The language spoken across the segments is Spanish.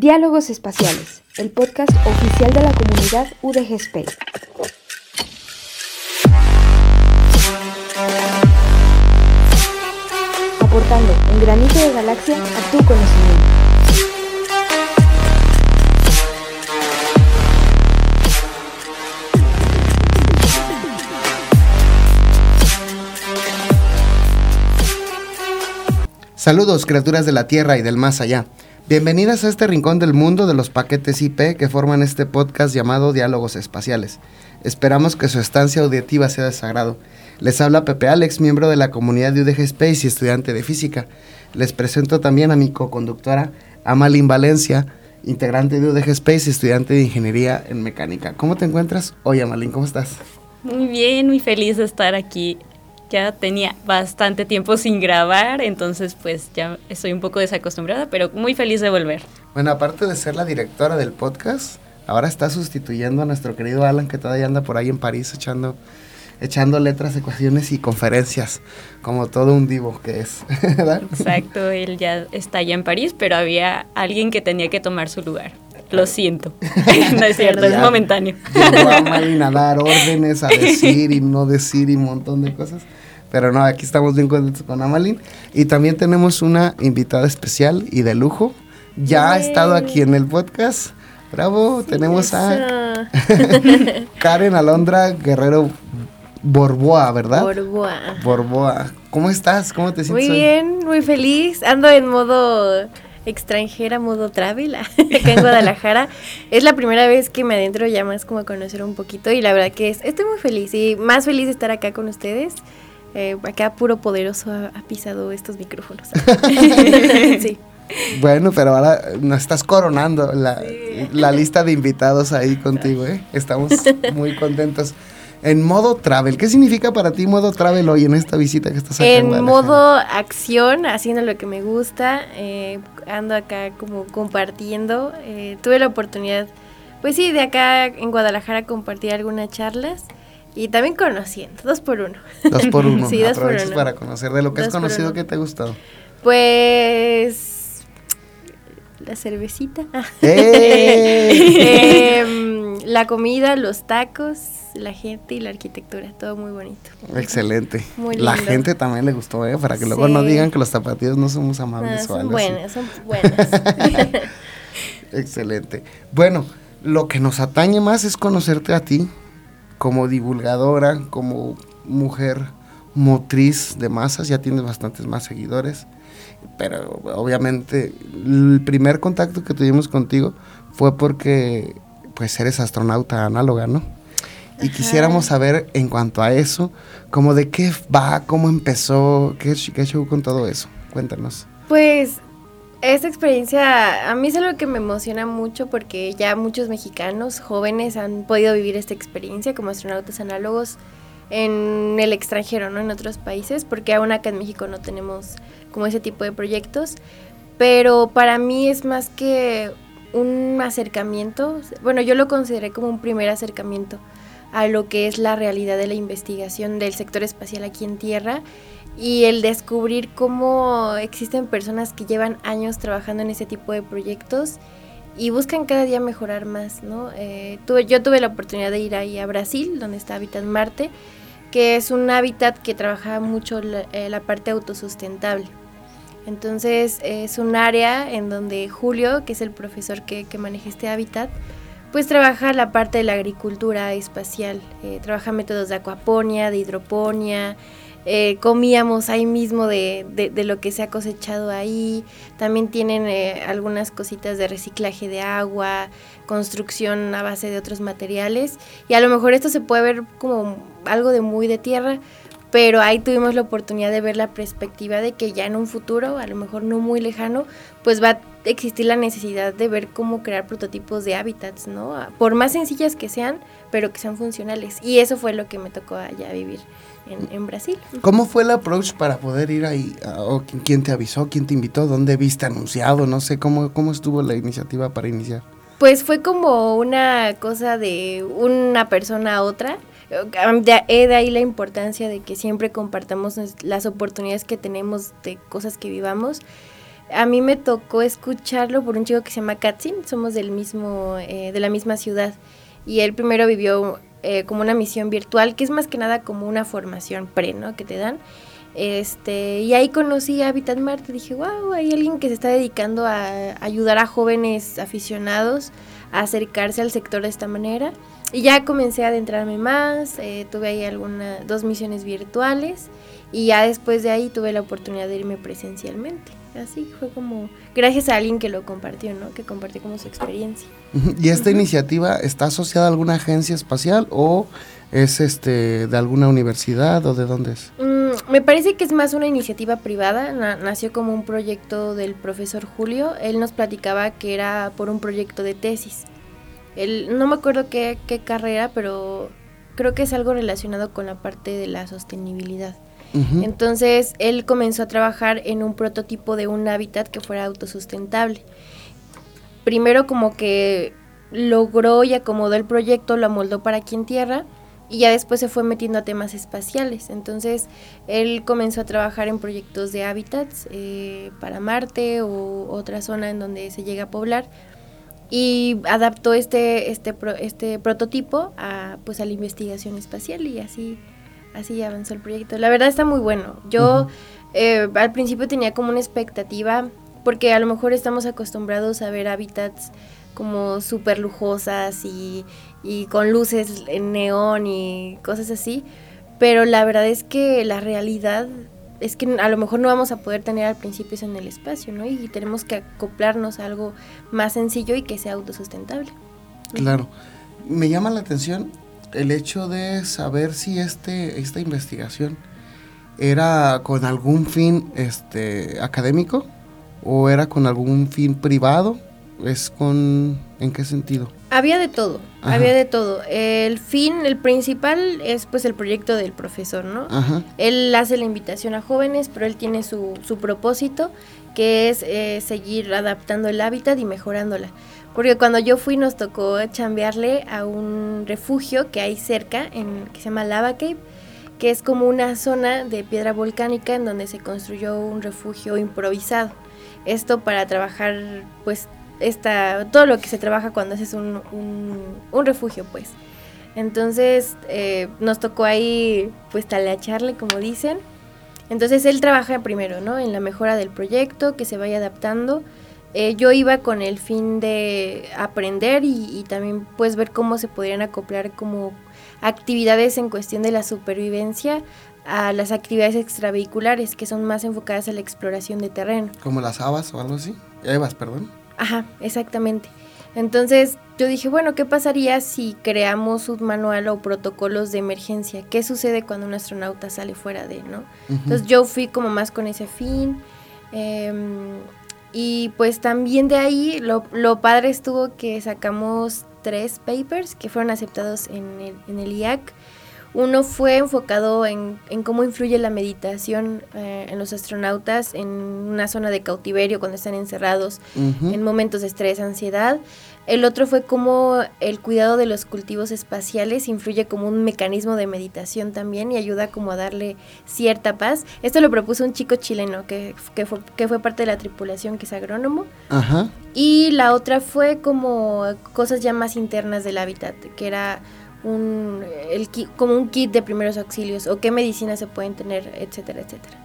Diálogos Espaciales, el podcast oficial de la comunidad UDG Space. Aportando un granito de galaxia a tu conocimiento. Saludos criaturas de la Tierra y del más allá. Bienvenidas a este rincón del mundo de los paquetes IP que forman este podcast llamado Diálogos Espaciales. Esperamos que su estancia auditiva sea de sagrado. Les habla Pepe Alex, miembro de la comunidad de UDG Space y estudiante de física. Les presento también a mi co-conductora Amalin Valencia, integrante de UDG Space y estudiante de ingeniería en mecánica. ¿Cómo te encuentras hoy, Amalin? ¿Cómo estás? Muy bien, muy feliz de estar aquí ya tenía bastante tiempo sin grabar, entonces pues ya estoy un poco desacostumbrada, pero muy feliz de volver. Bueno, aparte de ser la directora del podcast, ahora está sustituyendo a nuestro querido Alan que todavía anda por ahí en París echando echando letras, ecuaciones y conferencias, como todo un divo que es. Exacto, él ya está allá en París, pero había alguien que tenía que tomar su lugar. Lo siento. no es cierto, es momentáneo. Llegó a a dar órdenes, a decir y no decir y un montón de cosas. Pero no, aquí estamos bien contentos con Amalin. Y también tenemos una invitada especial y de lujo. Ya ha estado aquí en el podcast. Bravo, tenemos a Karen Alondra Guerrero Borboa, ¿verdad? Borboa. Borboa. ¿Cómo estás? ¿Cómo te sientes? Muy bien, muy feliz. Ando en modo extranjera, modo travel, acá en Guadalajara. es la primera vez que me adentro ya más como a conocer un poquito y la verdad que es, estoy muy feliz y más feliz de estar acá con ustedes. Eh, acá puro poderoso ha, pisado estos micrófonos. sí. Bueno, pero ahora nos estás coronando la, la lista de invitados ahí contigo, ¿eh? Estamos muy contentos. En modo travel, ¿qué significa para ti modo travel hoy en esta visita que estás haciendo? En modo acción, haciendo lo que me gusta, eh, ando acá como compartiendo. Eh, tuve la oportunidad, pues sí, de acá en Guadalajara compartir algunas charlas. Y también conociendo, dos por uno. Dos por uno. sí, dos por uno. para conocer de lo que has conocido, ¿qué te ha gustado? Pues la cervecita. ¡Eh! La comida, los tacos, la gente y la arquitectura, todo muy bonito. Excelente. Muy lindo. La gente también le gustó, ¿eh? Para que luego no digan que los zapatillos no somos amables son buenas, son buenas. Excelente. Bueno, lo que nos atañe más es conocerte a ti, como divulgadora, como mujer motriz de masas, ya tienes bastantes más seguidores, pero obviamente el primer contacto que tuvimos contigo fue porque pues eres astronauta análoga, ¿no? Y quisiéramos saber en cuanto a eso, como de qué va, cómo empezó, qué, qué show con todo eso. Cuéntanos. Pues esta experiencia a mí es algo que me emociona mucho porque ya muchos mexicanos jóvenes han podido vivir esta experiencia como astronautas análogos en el extranjero, ¿no? En otros países, porque aún acá en México no tenemos como ese tipo de proyectos. Pero para mí es más que un acercamiento, bueno, yo lo consideré como un primer acercamiento a lo que es la realidad de la investigación del sector espacial aquí en Tierra y el descubrir cómo existen personas que llevan años trabajando en ese tipo de proyectos y buscan cada día mejorar más, ¿no? Eh, tuve, yo tuve la oportunidad de ir ahí a Brasil, donde está Habitat Marte, que es un hábitat que trabaja mucho la, eh, la parte autosustentable. Entonces es un área en donde Julio, que es el profesor que, que maneja este hábitat, pues trabaja la parte de la agricultura espacial, eh, trabaja métodos de acuaponia, de hidroponía, eh, comíamos ahí mismo de, de, lo que se ha cosechado ahí. También tienen eh, algunas cositas de reciclaje de agua, construcción a base de otros materiales. Y a lo mejor esto se puede ver como algo de muy de tierra, pero ahí tuvimos la oportunidad de ver la perspectiva de que ya en un futuro, a lo mejor no muy lejano, pues va a existir la necesidad de ver cómo crear prototipos de hábitats, ¿no? Por más sencillas que sean, pero que sean funcionales. Y eso fue lo que me tocó allá vivir en, Brasil. ¿Cómo fue el approach para poder ir ahí? ¿O quién te avisó? ¿Quién te invitó? ¿Dónde viste anunciado? No sé, ¿cómo, cómo estuvo la iniciativa para iniciar? Pues fue como una cosa de una persona a otra. De, de ahí la importancia de que siempre compartamos las oportunidades que tenemos de cosas que vivamos. a mí me tocó escucharlo por un chico que se llama Katsin, somos del mismo, eh, de la misma ciudad. Y él primero vivió eh, como una misión virtual, que es más que nada como una formación pre, ¿no? Que te dan. Este, y ahí conocí a Habitat Marte, dije, wow, hay alguien que se está dedicando a ayudar a jóvenes aficionados a acercarse al sector de esta manera. Y ya comencé a adentrarme más, eh, tuve ahí algunas dos misiones virtuales y ya después de ahí tuve la oportunidad de irme presencialmente. Así fue como gracias a alguien que lo compartió, ¿no? Que compartió como su experiencia. ¿Y esta iniciativa está asociada a alguna agencia espacial o es este de alguna universidad o de dónde es? Mm, me parece que es más una iniciativa privada, nació como un proyecto del profesor Julio, él nos platicaba que era por un proyecto de tesis. Él, no me acuerdo qué, qué carrera, pero creo que es algo relacionado con la parte de la sostenibilidad. Entonces él comenzó a trabajar en un prototipo de un hábitat que fuera autosustentable. Primero como que logró y acomodó el proyecto, lo amoldó para aquí en tierra y ya después se fue metiendo a temas espaciales. Entonces él comenzó a trabajar en proyectos de hábitats eh, para Marte o otra zona en donde se llega a poblar y adaptó este, este, este prototipo a, pues, a la investigación espacial y así así avanzó el proyecto. La verdad está muy bueno. Yo eh, al principio tenía como una expectativa, porque a lo mejor estamos acostumbrados a ver hábitats como súper lujosas y, y con luces en neón y cosas así, pero la verdad es que la realidad es que a lo mejor no vamos a poder tener al principio eso en el espacio, ¿no? Y tenemos que acoplarnos a algo más sencillo y que sea autosustentable. Claro. Me llama la atención el hecho de saber si este, esta investigación era con algún fin este, académico o era con algún fin privado. ¿Es con... ¿En qué sentido? Había de todo, había de todo. El fin, el principal es pues el proyecto del profesor, ¿no? Él hace la invitación a jóvenes, pero él tiene su, su propósito, que es eh, seguir adaptando el hábitat y mejorándola. Porque cuando yo fui nos tocó chambearle a un refugio que hay cerca, en, que se llama Lava Cave, que es como una zona de piedra volcánica en donde se construyó un refugio improvisado. Esto para trabajar, pues, esta, todo lo que se trabaja cuando haces un, un, refugio, pues. Entonces eh, nos tocó ahí, pues, talacharle, como dicen. Entonces él trabaja primero, ¿no? En la mejora del proyecto, que se vaya adaptando eh, yo iba con el fin de aprender y, también pues ver cómo se podrían acoplar como actividades en cuestión de la supervivencia a las actividades extravehiculares que son más enfocadas a la exploración de terreno. Como las habas o algo así. Evas, perdón. Ajá, exactamente. Entonces yo dije, bueno, ¿qué pasaría si creamos un manual o protocolos de emergencia? ¿Qué sucede cuando un astronauta sale fuera de, no? Entonces yo fui como más con ese fin. Eh, y pues también de ahí lo, lo, padre estuvo que sacamos tres papers que fueron aceptados en el, en el IAC. Uno fue enfocado en, en cómo influye la meditación eh, en los astronautas en una zona de cautiverio cuando están encerrados, en momentos de estrés, ansiedad. El otro fue cómo el cuidado de los cultivos espaciales influye como un mecanismo de meditación también y ayuda como a darle cierta paz. Esto lo propuso un chico chileno que, que, fue, que fue parte de la tripulación, que es agrónomo. Ajá. Y la otra fue como cosas ya más internas del hábitat, que era un, el, como un kit de primeros auxilios o qué medicinas se pueden tener, etcétera, etcétera.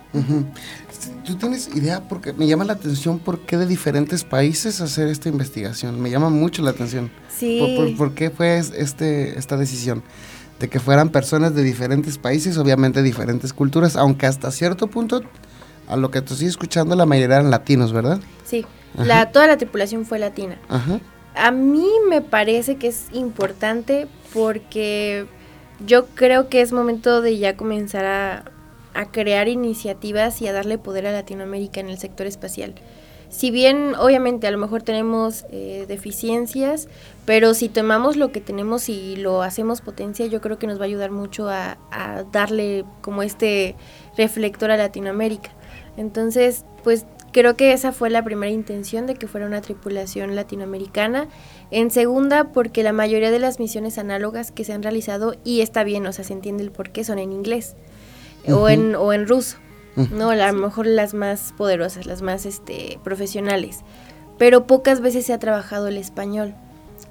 ¿Tú tienes idea? Porque me llama la atención por qué de diferentes países hacer esta investigación. Me llama mucho la atención. Sí. ¿Por, qué fue este, esta decisión? De que fueran personas de diferentes países, obviamente diferentes culturas, aunque hasta cierto punto, a lo que te estoy escuchando, la mayoría eran latinos, ¿verdad? Sí, la, toda la tripulación fue latina. Ajá. A mí me parece que es importante porque yo creo que es momento de ya comenzar a, crear iniciativas y a darle poder a Latinoamérica en el sector espacial. Si bien obviamente a lo mejor tenemos eh, deficiencias, pero si tomamos lo que tenemos y lo hacemos potencia, yo creo que nos va a ayudar mucho a, a darle como este reflector a Latinoamérica. Entonces, pues Creo que esa fue la primera intención de que fuera una tripulación latinoamericana. En segunda, porque la mayoría de las misiones análogas que se han realizado, y está bien, o sea, se entiende el por qué, son en inglés o, en, o en ruso. ¿no? A lo mejor las más poderosas, las más este, profesionales. Pero pocas veces se ha trabajado el español,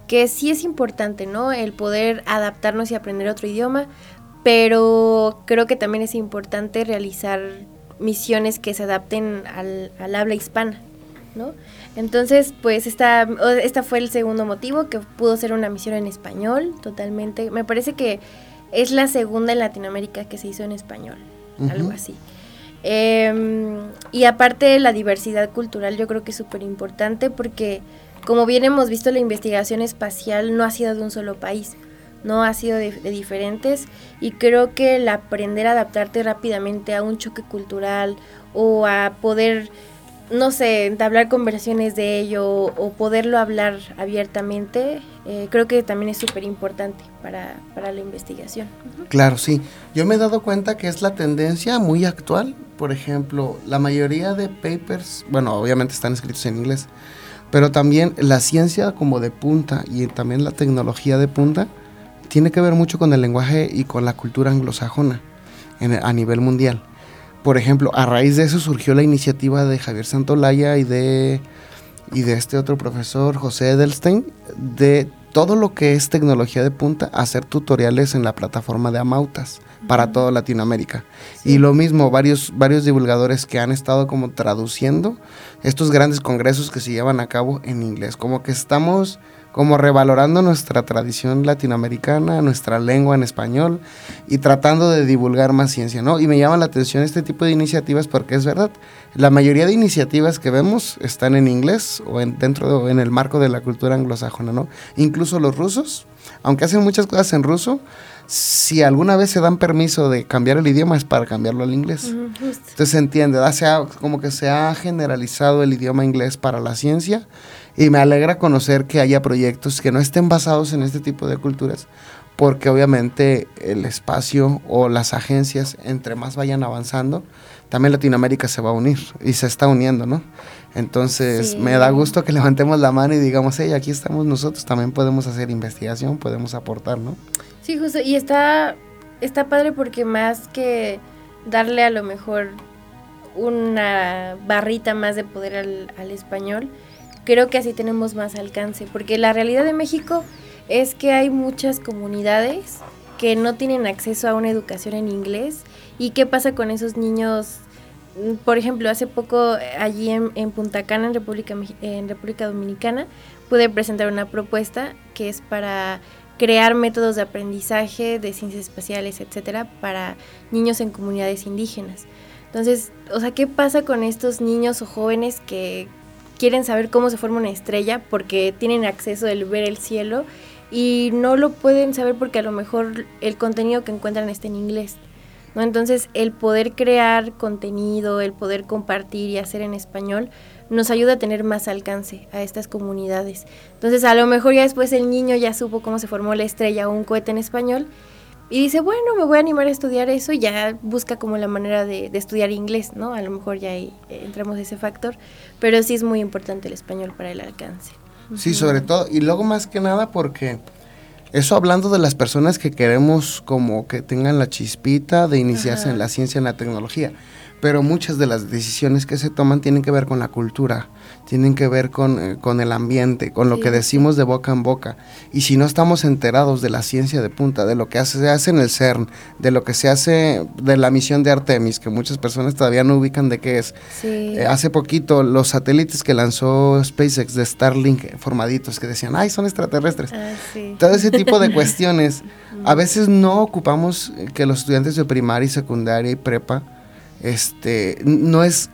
que sí es importante, ¿no? El poder adaptarnos y aprender otro idioma, pero creo que también es importante realizar misiones que se adapten al, al habla hispana, ¿no? Entonces, pues esta, esta fue el segundo motivo, que pudo ser una misión en español, totalmente. Me parece que es la segunda en Latinoamérica que se hizo en español, algo así. Em, y aparte la diversidad cultural yo creo que es súper importante porque como bien hemos visto la investigación espacial no ha sido de un solo país, no ha sido de, diferentes y creo que el aprender a adaptarte rápidamente a un choque cultural o a poder no sé, entablar conversaciones de ello o poderlo hablar abiertamente, eh, creo que también es súper importante para, para, la investigación. Claro, sí. Yo me he dado cuenta que es la tendencia muy actual. Por ejemplo, la mayoría de papers, bueno, obviamente están escritos en inglés, pero también la ciencia como de punta y también la tecnología de punta tiene que ver mucho con el lenguaje y con la cultura anglosajona a nivel mundial. Por ejemplo, a raíz de eso surgió la iniciativa de Javier Santolaya y de, y de este otro profesor, José Edelstein, de todo lo que es tecnología de punta, hacer tutoriales en la plataforma de Amautas para toda Latinoamérica. Y lo mismo, varios, varios divulgadores que han estado como traduciendo estos grandes congresos que se llevan a cabo en inglés. Como que estamos como revalorando nuestra tradición latinoamericana, nuestra lengua en español y tratando de divulgar más ciencia, ¿no? Y me llama la atención este tipo de iniciativas porque es verdad, la mayoría de iniciativas que vemos están en inglés o en, dentro en el marco de la cultura anglosajona, ¿no? Incluso los rusos, aunque hacen muchas cosas en ruso, si alguna vez se dan permiso de cambiar el idioma es para cambiarlo al inglés. Entonces se entiende, como que se ha generalizado el idioma inglés para la ciencia y me alegra conocer que haya proyectos que no estén basados en este tipo de culturas, porque obviamente el espacio o las agencias, entre más vayan avanzando, también Latinoamérica se va a unir y se está uniendo, ¿no? Entonces me da gusto que levantemos la mano y digamos, hey, aquí estamos nosotros, también podemos hacer investigación, podemos aportar, ¿no? Sí, justo, y está, está padre porque más que darle a lo mejor una barrita más de poder al, al español, creo que así tenemos más alcance, porque la realidad de México es que hay muchas comunidades que no tienen acceso a una educación en inglés y qué pasa con esos niños. Por ejemplo, hace poco allí en, Punta Cana, en República, Dominicana, pude presentar una propuesta que es para crear métodos de aprendizaje de ciencias espaciales, etcétera, para niños en comunidades indígenas. Entonces, o sea, ¿qué pasa con estos niños o jóvenes que quieren saber cómo se forma una estrella porque tienen acceso al ver el cielo y no lo pueden saber porque a lo mejor el contenido que encuentran está en inglés. Entonces el poder crear contenido, el poder compartir y hacer en español nos ayuda a tener más alcance a estas comunidades. Entonces a lo mejor ya después el niño ya supo cómo se formó la estrella o un cohete en español y dice, bueno, me voy a animar a estudiar eso y ya busca como la manera de, estudiar inglés, ¿no? A lo mejor ya ahí eh, entramos ese factor, pero sí es muy importante el español para el alcance. Sí, sobre todo, y luego más que nada porque eso hablando de las personas que queremos como que tengan la chispita de iniciarse en la ciencia, en la tecnología, pero muchas de las decisiones que se toman tienen que ver con la cultura, tienen que ver con, eh, con el ambiente, con lo que decimos de boca en boca. Y si no estamos enterados de la ciencia de punta, de lo que hace, se hace en el CERN, de lo que se hace de la misión de Artemis, que muchas personas todavía no ubican de qué es. Eh, hace poquito los satélites que lanzó SpaceX de Starlink formaditos que decían, ay, son extraterrestres. Ah, Todo ese tipo de cuestiones. A veces no ocupamos que los estudiantes de primaria y secundaria y prepa este, no es,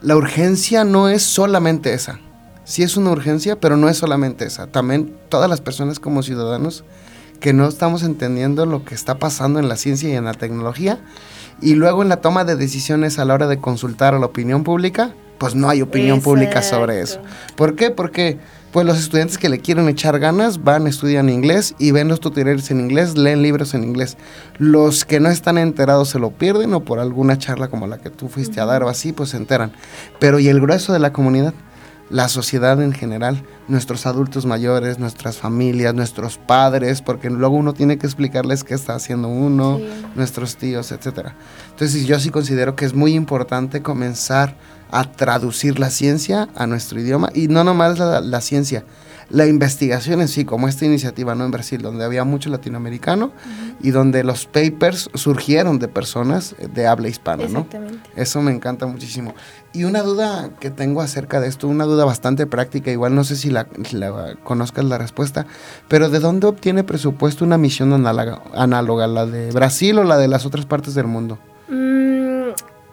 la urgencia no es solamente esa. Sí es una urgencia, pero no es solamente esa. También todas las personas como ciudadanos que no estamos entendiendo lo que está pasando en la ciencia y en la tecnología, y luego en la toma de decisiones a la hora de consultar a la opinión pública, pues no hay opinión pública sobre eso. ¿Por qué? Porque pues los estudiantes que le quieren echar ganas van, estudian inglés y ven los tutoriales en inglés, leen libros en inglés. Los que no están enterados se lo pierden o por alguna charla como la que tú fuiste a dar o así, pues se enteran. Pero ¿y el grueso de la comunidad? la sociedad en general, nuestros adultos mayores, nuestras familias, nuestros padres, porque luego uno tiene que explicarles qué está haciendo uno, nuestros tíos, etcétera. Entonces yo sí considero que es muy importante comenzar a traducir la ciencia a nuestro idioma y no nomás la, la ciencia, la investigación en sí, como esta iniciativa ¿no? en Brasil, donde había mucho latinoamericano y donde los papers surgieron de personas de habla hispana. ¿no? Eso me encanta muchísimo. Y una duda que tengo acerca de esto, una duda bastante práctica, igual no sé si la, conozcas la respuesta, pero ¿de dónde obtiene presupuesto una misión análoga, análoga la de Brasil o la de las otras partes del mundo? Mm,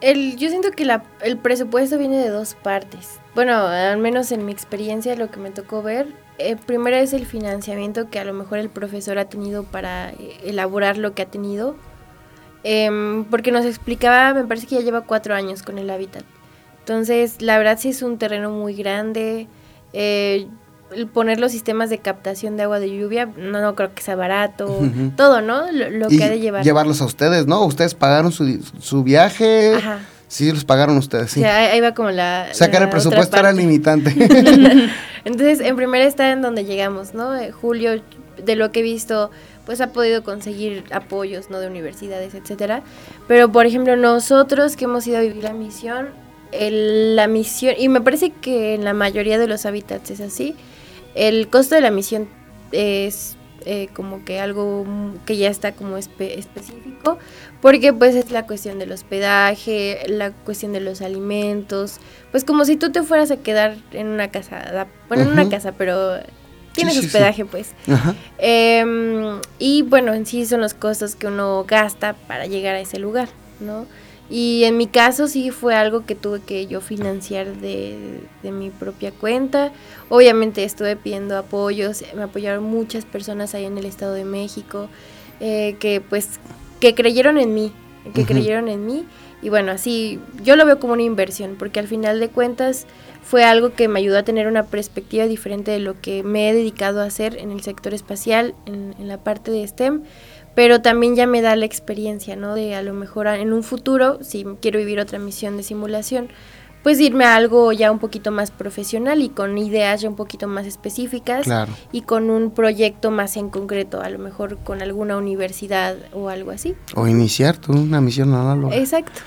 el, yo siento que la, el presupuesto viene de dos partes. Bueno, al menos en mi experiencia, lo que me tocó ver, eh, primero es el financiamiento que a lo mejor el profesor ha tenido para eh, elaborar lo que ha tenido. Em, porque nos explicaba, me parece que ya lleva cuatro años con el hábitat. Entonces, la verdad sí es un terreno muy grande. Eh, poner los sistemas de captación de agua de lluvia, no, no creo que sea barato. Todo, ¿no? Lo, que ha de llevar. Llevarlos a ustedes, ¿no? Ustedes pagaron su, su viaje. Ajá. Sí, los pagaron ustedes, sí. ahí va como la... Sacar el presupuesto era limitante. Entonces, en primera está en donde llegamos, ¿no? Eh, Julio, de lo que he visto, pues ha podido conseguir apoyos, ¿no? De universidades, etcétera. Pero, por ejemplo, nosotros que hemos ido a vivir la misión, la misión, y me parece que en la mayoría de los hábitats es así, el costo de la misión es eh, como que algo que ya está como específico, porque pues es la cuestión del hospedaje, la cuestión de los alimentos, pues como si tú te fueras a quedar en una casa, bueno, en una casa, pero tienes hospedaje pues. Em, y bueno, en sí son los costos que uno gasta para llegar a ese lugar, ¿no? Y en mi caso sí fue algo que tuve que yo financiar de, mi propia cuenta. Obviamente estuve pidiendo apoyos, me apoyaron muchas personas ahí en el Estado de México, eh, que pues, que creyeron en mí, que creyeron en mí. Y bueno, así yo lo veo como una inversión, porque al final de cuentas fue algo que me ayudó a tener una perspectiva diferente de lo que me he dedicado a hacer en el sector espacial, en, en la parte de STEM pero también ya me da la experiencia, ¿no? De a lo mejor en un futuro, si quiero vivir otra misión de simulación, pues irme a algo ya un poquito más profesional y con ideas ya un poquito más específicas y con un proyecto más en concreto, a lo mejor con alguna universidad o algo así. O iniciar tú una misión análoga. Exacto.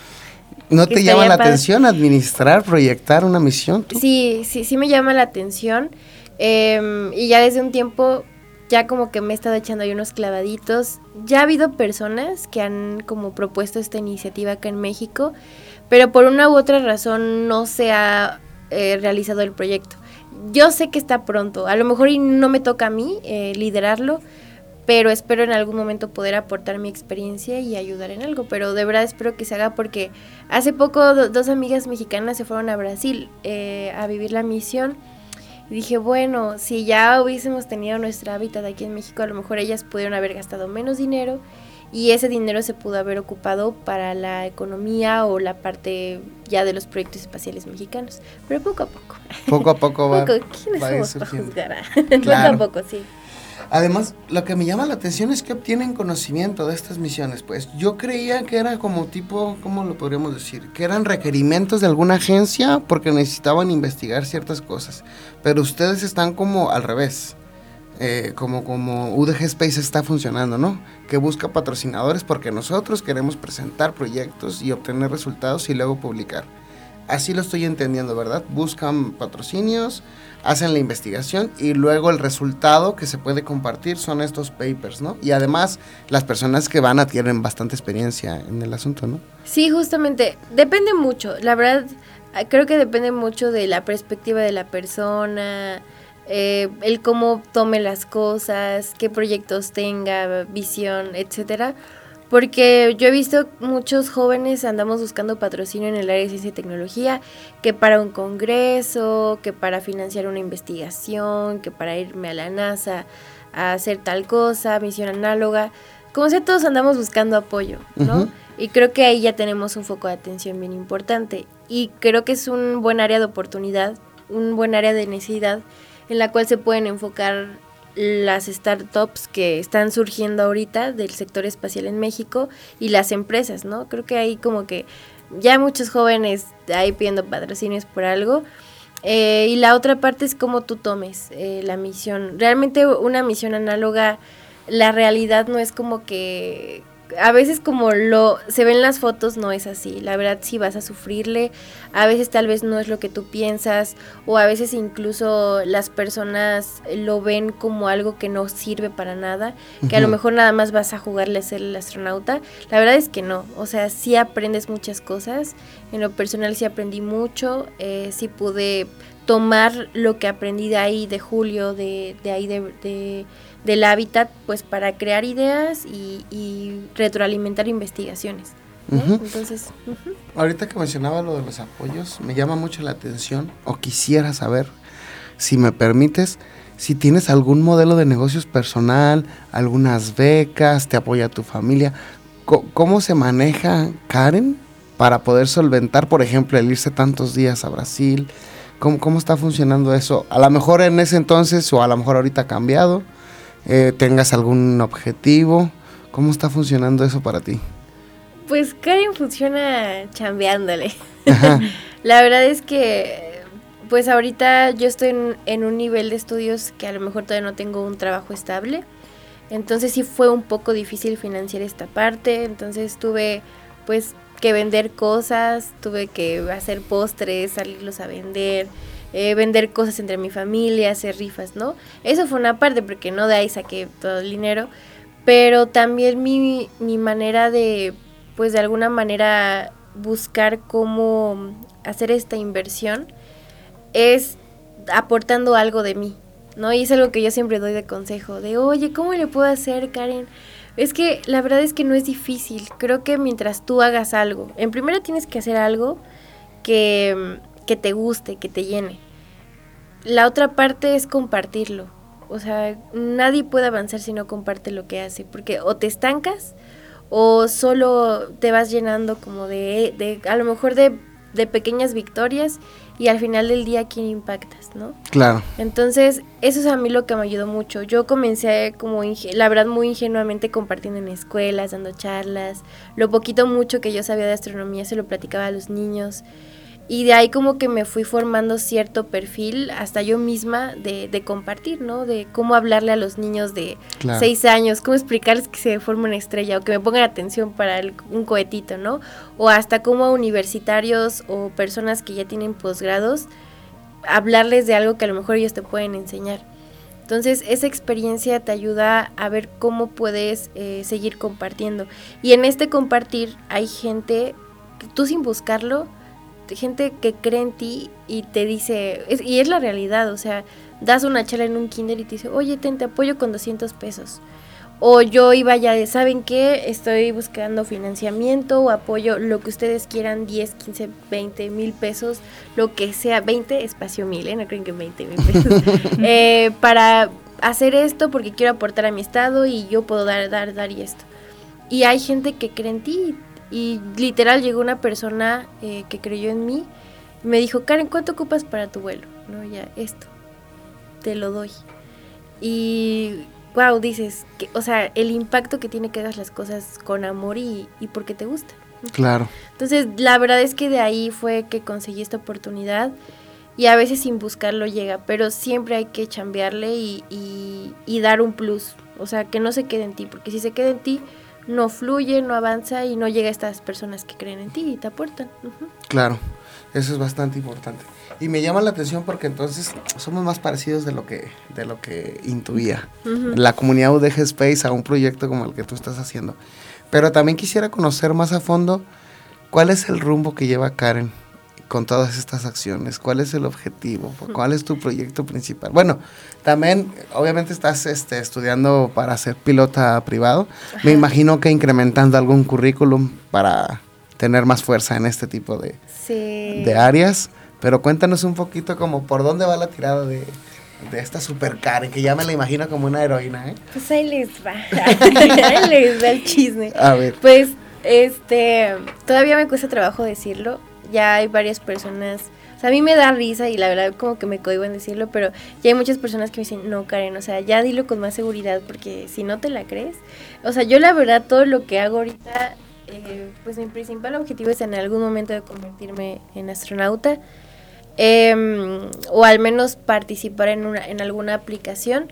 ¿No te llama la atención administrar, proyectar una misión? Sí, sí, sí me llama la atención. Em, y ya desde un tiempo ya como que me he estado echando ahí unos clavaditos. Ya ha habido personas que han como propuesto esta iniciativa acá en México, pero por una u otra razón no se ha eh, realizado el proyecto. Yo sé que está pronto, a lo mejor y no me toca a mí eh, liderarlo, pero espero en algún momento poder aportar mi experiencia y ayudar en algo. Pero de verdad espero que se haga porque hace poco dos amigas mexicanas se fueron a Brasil eh, a vivir la misión y dije, bueno, si ya hubiésemos tenido nuestro hábitat aquí en México, a lo mejor ellas pudieron haber gastado menos dinero y ese dinero se pudo haber ocupado para la economía o la parte ya de los proyectos espaciales mexicanos. Pero poco a poco. Poco a poco va. poco, ¿Quiénes somos para juzgar? Poco a poco, sí. Además, lo que me llama la atención es que obtienen conocimiento de estas misiones. Pues yo creía que era como tipo, ¿cómo lo podríamos decir? Que eran requerimientos de alguna agencia porque necesitaban investigar ciertas cosas. Pero ustedes están como al revés. Eh, como, como UDG Space está funcionando, ¿no? Que busca patrocinadores porque nosotros queremos presentar proyectos y obtener resultados y luego publicar. Así lo estoy entendiendo, ¿verdad? Buscan patrocinios, hacen la investigación y luego el resultado que se puede compartir son estos papers, ¿no? Y además las personas que van adquieren bastante experiencia en el asunto, ¿no? Sí, justamente, depende mucho, la verdad, creo que depende mucho de la perspectiva de la persona, eh, el cómo tome las cosas, qué proyectos tenga, visión, etcétera. Porque yo he visto muchos jóvenes andamos buscando patrocinio en el área de ciencia y tecnología, que para un congreso, que para financiar una investigación, que para irme a la NASA a hacer tal cosa, misión análoga. Como sea, todos andamos buscando apoyo, ¿no? Y creo que ahí ya tenemos un foco de atención bien importante. Y creo que es un buen área de oportunidad, un buen área de necesidad en la cual se pueden enfocar las startups que están surgiendo ahorita del sector espacial en México y las empresas, ¿no? Creo que hay como que ya muchos jóvenes ahí pidiendo patrocinios por algo. Eh, y la otra parte es cómo tú tomes eh, la misión. Realmente una misión análoga, la realidad no es como que a veces como lo se ven las fotos no es así. La verdad sí vas a sufrirle. A veces tal vez no es lo que tú piensas o a veces incluso las personas lo ven como algo que no sirve para nada, que a lo mejor nada más vas a jugarle a ser el astronauta. La verdad es que no. O sea, sí aprendes muchas cosas. En lo personal sí aprendí mucho. Eh, sí pude tomar lo que aprendí de ahí, de Julio, de, de ahí de del hábitat pues para crear ideas y, retroalimentar investigaciones. Entonces, ahorita que mencionaba lo de los apoyos, me llama mucho la atención o quisiera saber, si me permites, si tienes algún modelo de negocios personal, algunas becas, te apoya tu familia, ¿cómo se maneja Karen para poder solventar, por ejemplo, el irse tantos días a Brasil? ¿Cómo, ¿Cómo está funcionando eso? A lo mejor en ese entonces o a lo mejor ahorita ha cambiado eh, tengas algún objetivo. ¿Cómo está funcionando eso para ti? Pues Karen funciona chambeándole. La verdad es que, pues ahorita yo estoy en, en, un nivel de estudios que a lo mejor todavía no tengo un trabajo estable. Entonces sí fue un poco difícil financiar esta parte. Entonces tuve pues que vender cosas, tuve que hacer postres, salirlos a vender. Eh, vender cosas entre mi familia, hacer rifas, ¿no? Eso fue una parte, porque no de ahí saqué todo el dinero, pero también mi, mi manera de, pues de alguna manera buscar cómo hacer esta inversión es aportando algo de mí, ¿no? Y es algo que yo siempre doy de consejo, de, oye, ¿cómo le puedo hacer, Karen? Es que la verdad es que no es difícil. Creo que mientras tú hagas algo, en primero tienes que hacer algo que, que te guste, que te llene la otra parte es compartirlo. O sea, nadie puede avanzar si no comparte lo que hace, porque o te estancas o solo te vas llenando como de, de a lo mejor de, de pequeñas victorias y al final del día quién impactas, ¿no? Claro. Entonces, eso es a mí lo que me ayudó mucho. Yo comencé como, la verdad, muy ingenuamente compartiendo en escuelas, dando charlas. Lo poquito mucho que yo sabía de astronomía se lo platicaba a los niños. Y de ahí como que me fui formando cierto perfil, hasta yo misma, de, de compartir, ¿no? De cómo hablarle a los niños de seis años, cómo explicarles que se forma una estrella o que me pongan atención para un cohetito, ¿no? O hasta como universitarios o personas que ya tienen posgrados, hablarles de algo que a lo mejor ellos te pueden enseñar. Entonces esa experiencia te ayuda a ver cómo puedes eh, seguir compartiendo. Y en este compartir hay gente que tú sin buscarlo, gente que cree en ti y te dice, y es la realidad, o sea, das una charla en un kinder y te dice, oye, te apoyo con 200 pesos. O yo iba ya de, ¿saben qué? Estoy buscando financiamiento o apoyo, lo que ustedes quieran, 10, 15, 20 mil pesos, lo que sea, 20, espacio mil, ¿eh? No creen que 20 mil pesos. eh, para hacer esto porque quiero aportar a mi estado y yo puedo dar, dar, dar y esto. Y hay gente que cree en ti y literal llegó una persona eh, que creyó en mí y me dijo, Karen, ¿cuánto ocupas para tu vuelo? No, ya, esto, te lo doy. Y, wow, dices, que, o sea, el impacto que tiene que dar las cosas con amor y, y porque te gusta. Claro. Entonces, la verdad es que de ahí fue que conseguí esta oportunidad y a veces sin buscarlo llega, pero siempre hay que chambearle y, y, y dar un plus, o sea, que no se quede en ti, porque si se queda en ti, no fluye, no avanza y no llega a estas personas que creen en ti y te aportan. Claro, eso es bastante importante. Y me llama la atención porque entonces somos más parecidos de lo que, de lo que intuía. La comunidad UDG Space a un proyecto como el que tú estás haciendo. Pero también quisiera conocer más a fondo cuál es el rumbo que lleva Karen con todas estas acciones? ¿Cuál es el objetivo? ¿Cuál es tu proyecto principal? Bueno, también obviamente estás este, estudiando para ser pilota privado. Me imagino que incrementando algún currículum para tener más fuerza en este tipo de, de áreas. Pero cuéntanos un poquito como por dónde va la tirada de, de esta super Karen, que ya me la imagino como una heroína, ¿eh? Pues ahí les va. ahí les va el chisme. A ver. Pues, este, todavía me cuesta trabajo decirlo ya hay varias personas, o sea, a mí me da risa y la verdad como que me cohibo en decirlo, pero ya hay muchas personas que me dicen, no, Karen, o sea, ya dilo con más seguridad porque si no te la crees, o sea, yo la verdad todo lo que hago ahorita, eh, pues mi principal objetivo es en algún momento de convertirme en astronauta em, o al menos participar en, una, en alguna aplicación.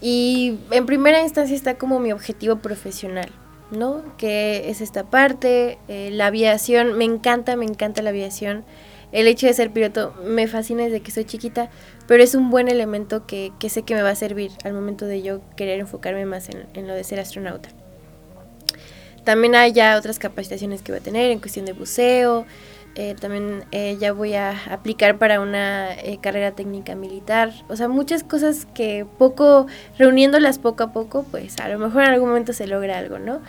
Y en primera instancia está como mi objetivo profesional, ¿no? Que es esta parte, eh, la aviación, me encanta, me encanta la aviación. El hecho de ser piloto me fascina desde que soy chiquita, pero es un buen elemento que, que sé que me va a servir al momento de yo querer enfocarme más en, en lo de ser astronauta. También hay ya otras capacitaciones que voy a tener en cuestión de buceo, eh, también eh, ya voy a aplicar para una eh, carrera técnica militar. O sea, muchas cosas que poco, reuniéndolas poco a poco, pues a lo mejor en algún momento se logra algo, ¿no?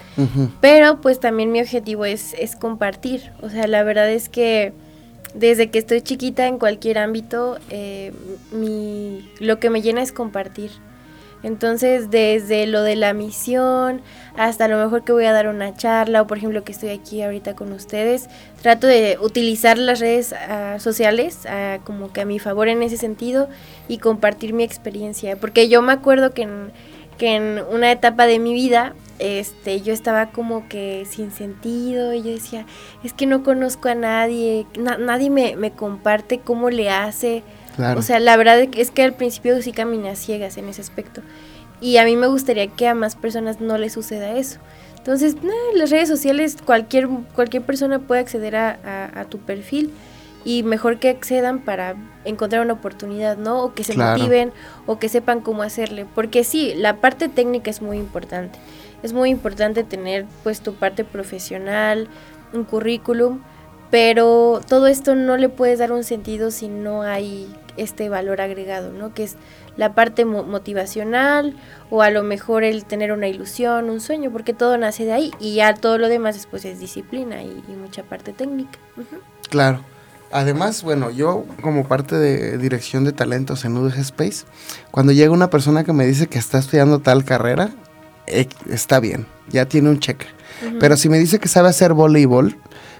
Pero pues también mi objetivo es, es compartir. O sea, la verdad es que desde que estoy chiquita en cualquier ámbito, mi, lo que me llena es compartir. Entonces, desde lo de la misión hasta a lo mejor que voy a dar una charla o por ejemplo que estoy aquí ahorita con ustedes, trato de utilizar las redes uh, sociales uh, como que a mi favor en ese sentido y compartir mi experiencia. Porque yo me acuerdo que en, que en una etapa de mi vida este, yo estaba como que sin sentido y yo decía, es que no conozco a nadie, na nadie me, me comparte cómo le hace o sea, la verdad es que al principio sí caminé a ciegas en ese aspecto. Y a mí me gustaría que a más personas no les suceda eso. Entonces, en las redes sociales cualquier, cualquier persona puede acceder a, a, tu perfil y mejor que accedan para encontrar una oportunidad, ¿no? O que se motiven o que sepan cómo hacerle. Porque sí, la parte técnica es muy importante. Es muy importante tener pues tu parte profesional, un currículum, pero todo esto no le puedes dar un sentido si no hay este valor agregado, ¿no? Que es la parte motivacional o a lo mejor el tener una ilusión, un sueño, porque todo nace de ahí y ya todo lo demás después es disciplina y, mucha parte técnica. Claro. Además, bueno, yo como parte de dirección de talentos en UDG Space, cuando llega una persona que me dice que está estudiando tal carrera, eh, está bien, ya tiene un cheque. Pero si me dice que sabe hacer voleibol,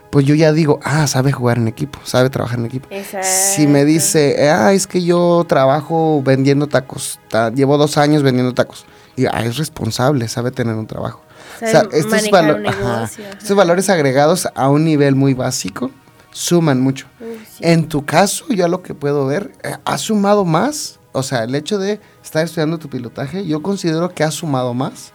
pues yo ya digo, ah, sabe jugar en equipo, sabe trabajar en equipo. Si me dice, ah, es que yo trabajo vendiendo tacos, llevo dos años vendiendo tacos, y ah, es responsable, sabe tener un trabajo. o sea, estos, estos, valores agregados a un nivel muy básico suman mucho. En tu caso, yo lo que puedo ver, eh, ha sumado más, o sea, el hecho de estar estudiando tu pilotaje, yo considero que ha sumado más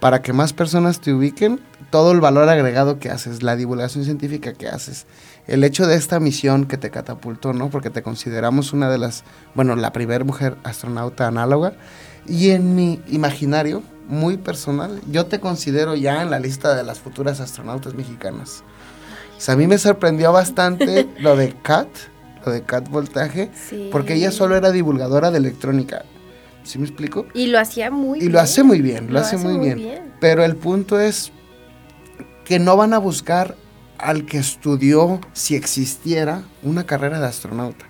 para que más personas te ubiquen todo el valor agregado que haces, la divulgación científica que haces, el hecho de esta misión que te catapultó, ¿no? Porque te consideramos una de las, bueno, la primera mujer astronauta análoga. Y en mi imaginario, muy personal, yo te considero ya en la lista de las futuras astronautas mexicanas. O sea, a mí me sorprendió bastante lo de Kat, lo de Kat Voltaje, porque ella solo era divulgadora de electrónica. ¿Sí me explico? Y lo hacía muy bien. Y lo hace muy bien, lo, hace, muy, bien. Pero el punto es que no van a buscar al que estudió, si existiera, una carrera de astronauta.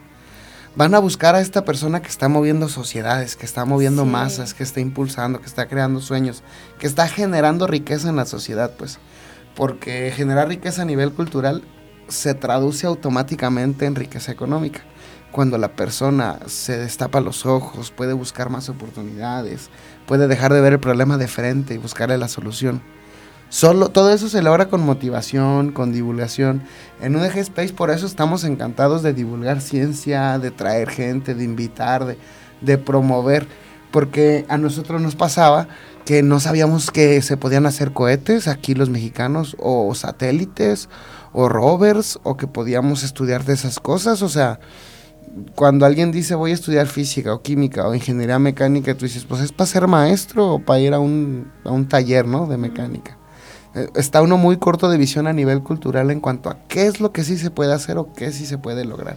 Van a buscar a esta persona que está moviendo sociedades, que está moviendo masas, que está impulsando, que está creando sueños, que está generando riqueza en la sociedad, pues. Porque generar riqueza a nivel cultural se traduce automáticamente en riqueza económica. Cuando la persona se destapa los ojos, puede buscar más oportunidades, puede dejar de ver el problema de frente y buscarle la solución. Solo, todo eso se logra con motivación, con divulgación. En UDG Space por eso estamos encantados de divulgar ciencia, de traer gente, de invitar, de, promover. Porque a nosotros nos pasaba que no sabíamos que se podían hacer cohetes aquí los mexicanos, o satélites, o rovers, o que podíamos estudiar de esas cosas. O sea, cuando alguien dice voy a estudiar física o química o ingeniería mecánica, tú dices, pues es para ser maestro o para ir a un, a un taller, ¿no? De mecánica. Eh, está uno muy corto de visión a nivel cultural en cuanto a qué es lo que sí se puede hacer o qué sí se puede lograr.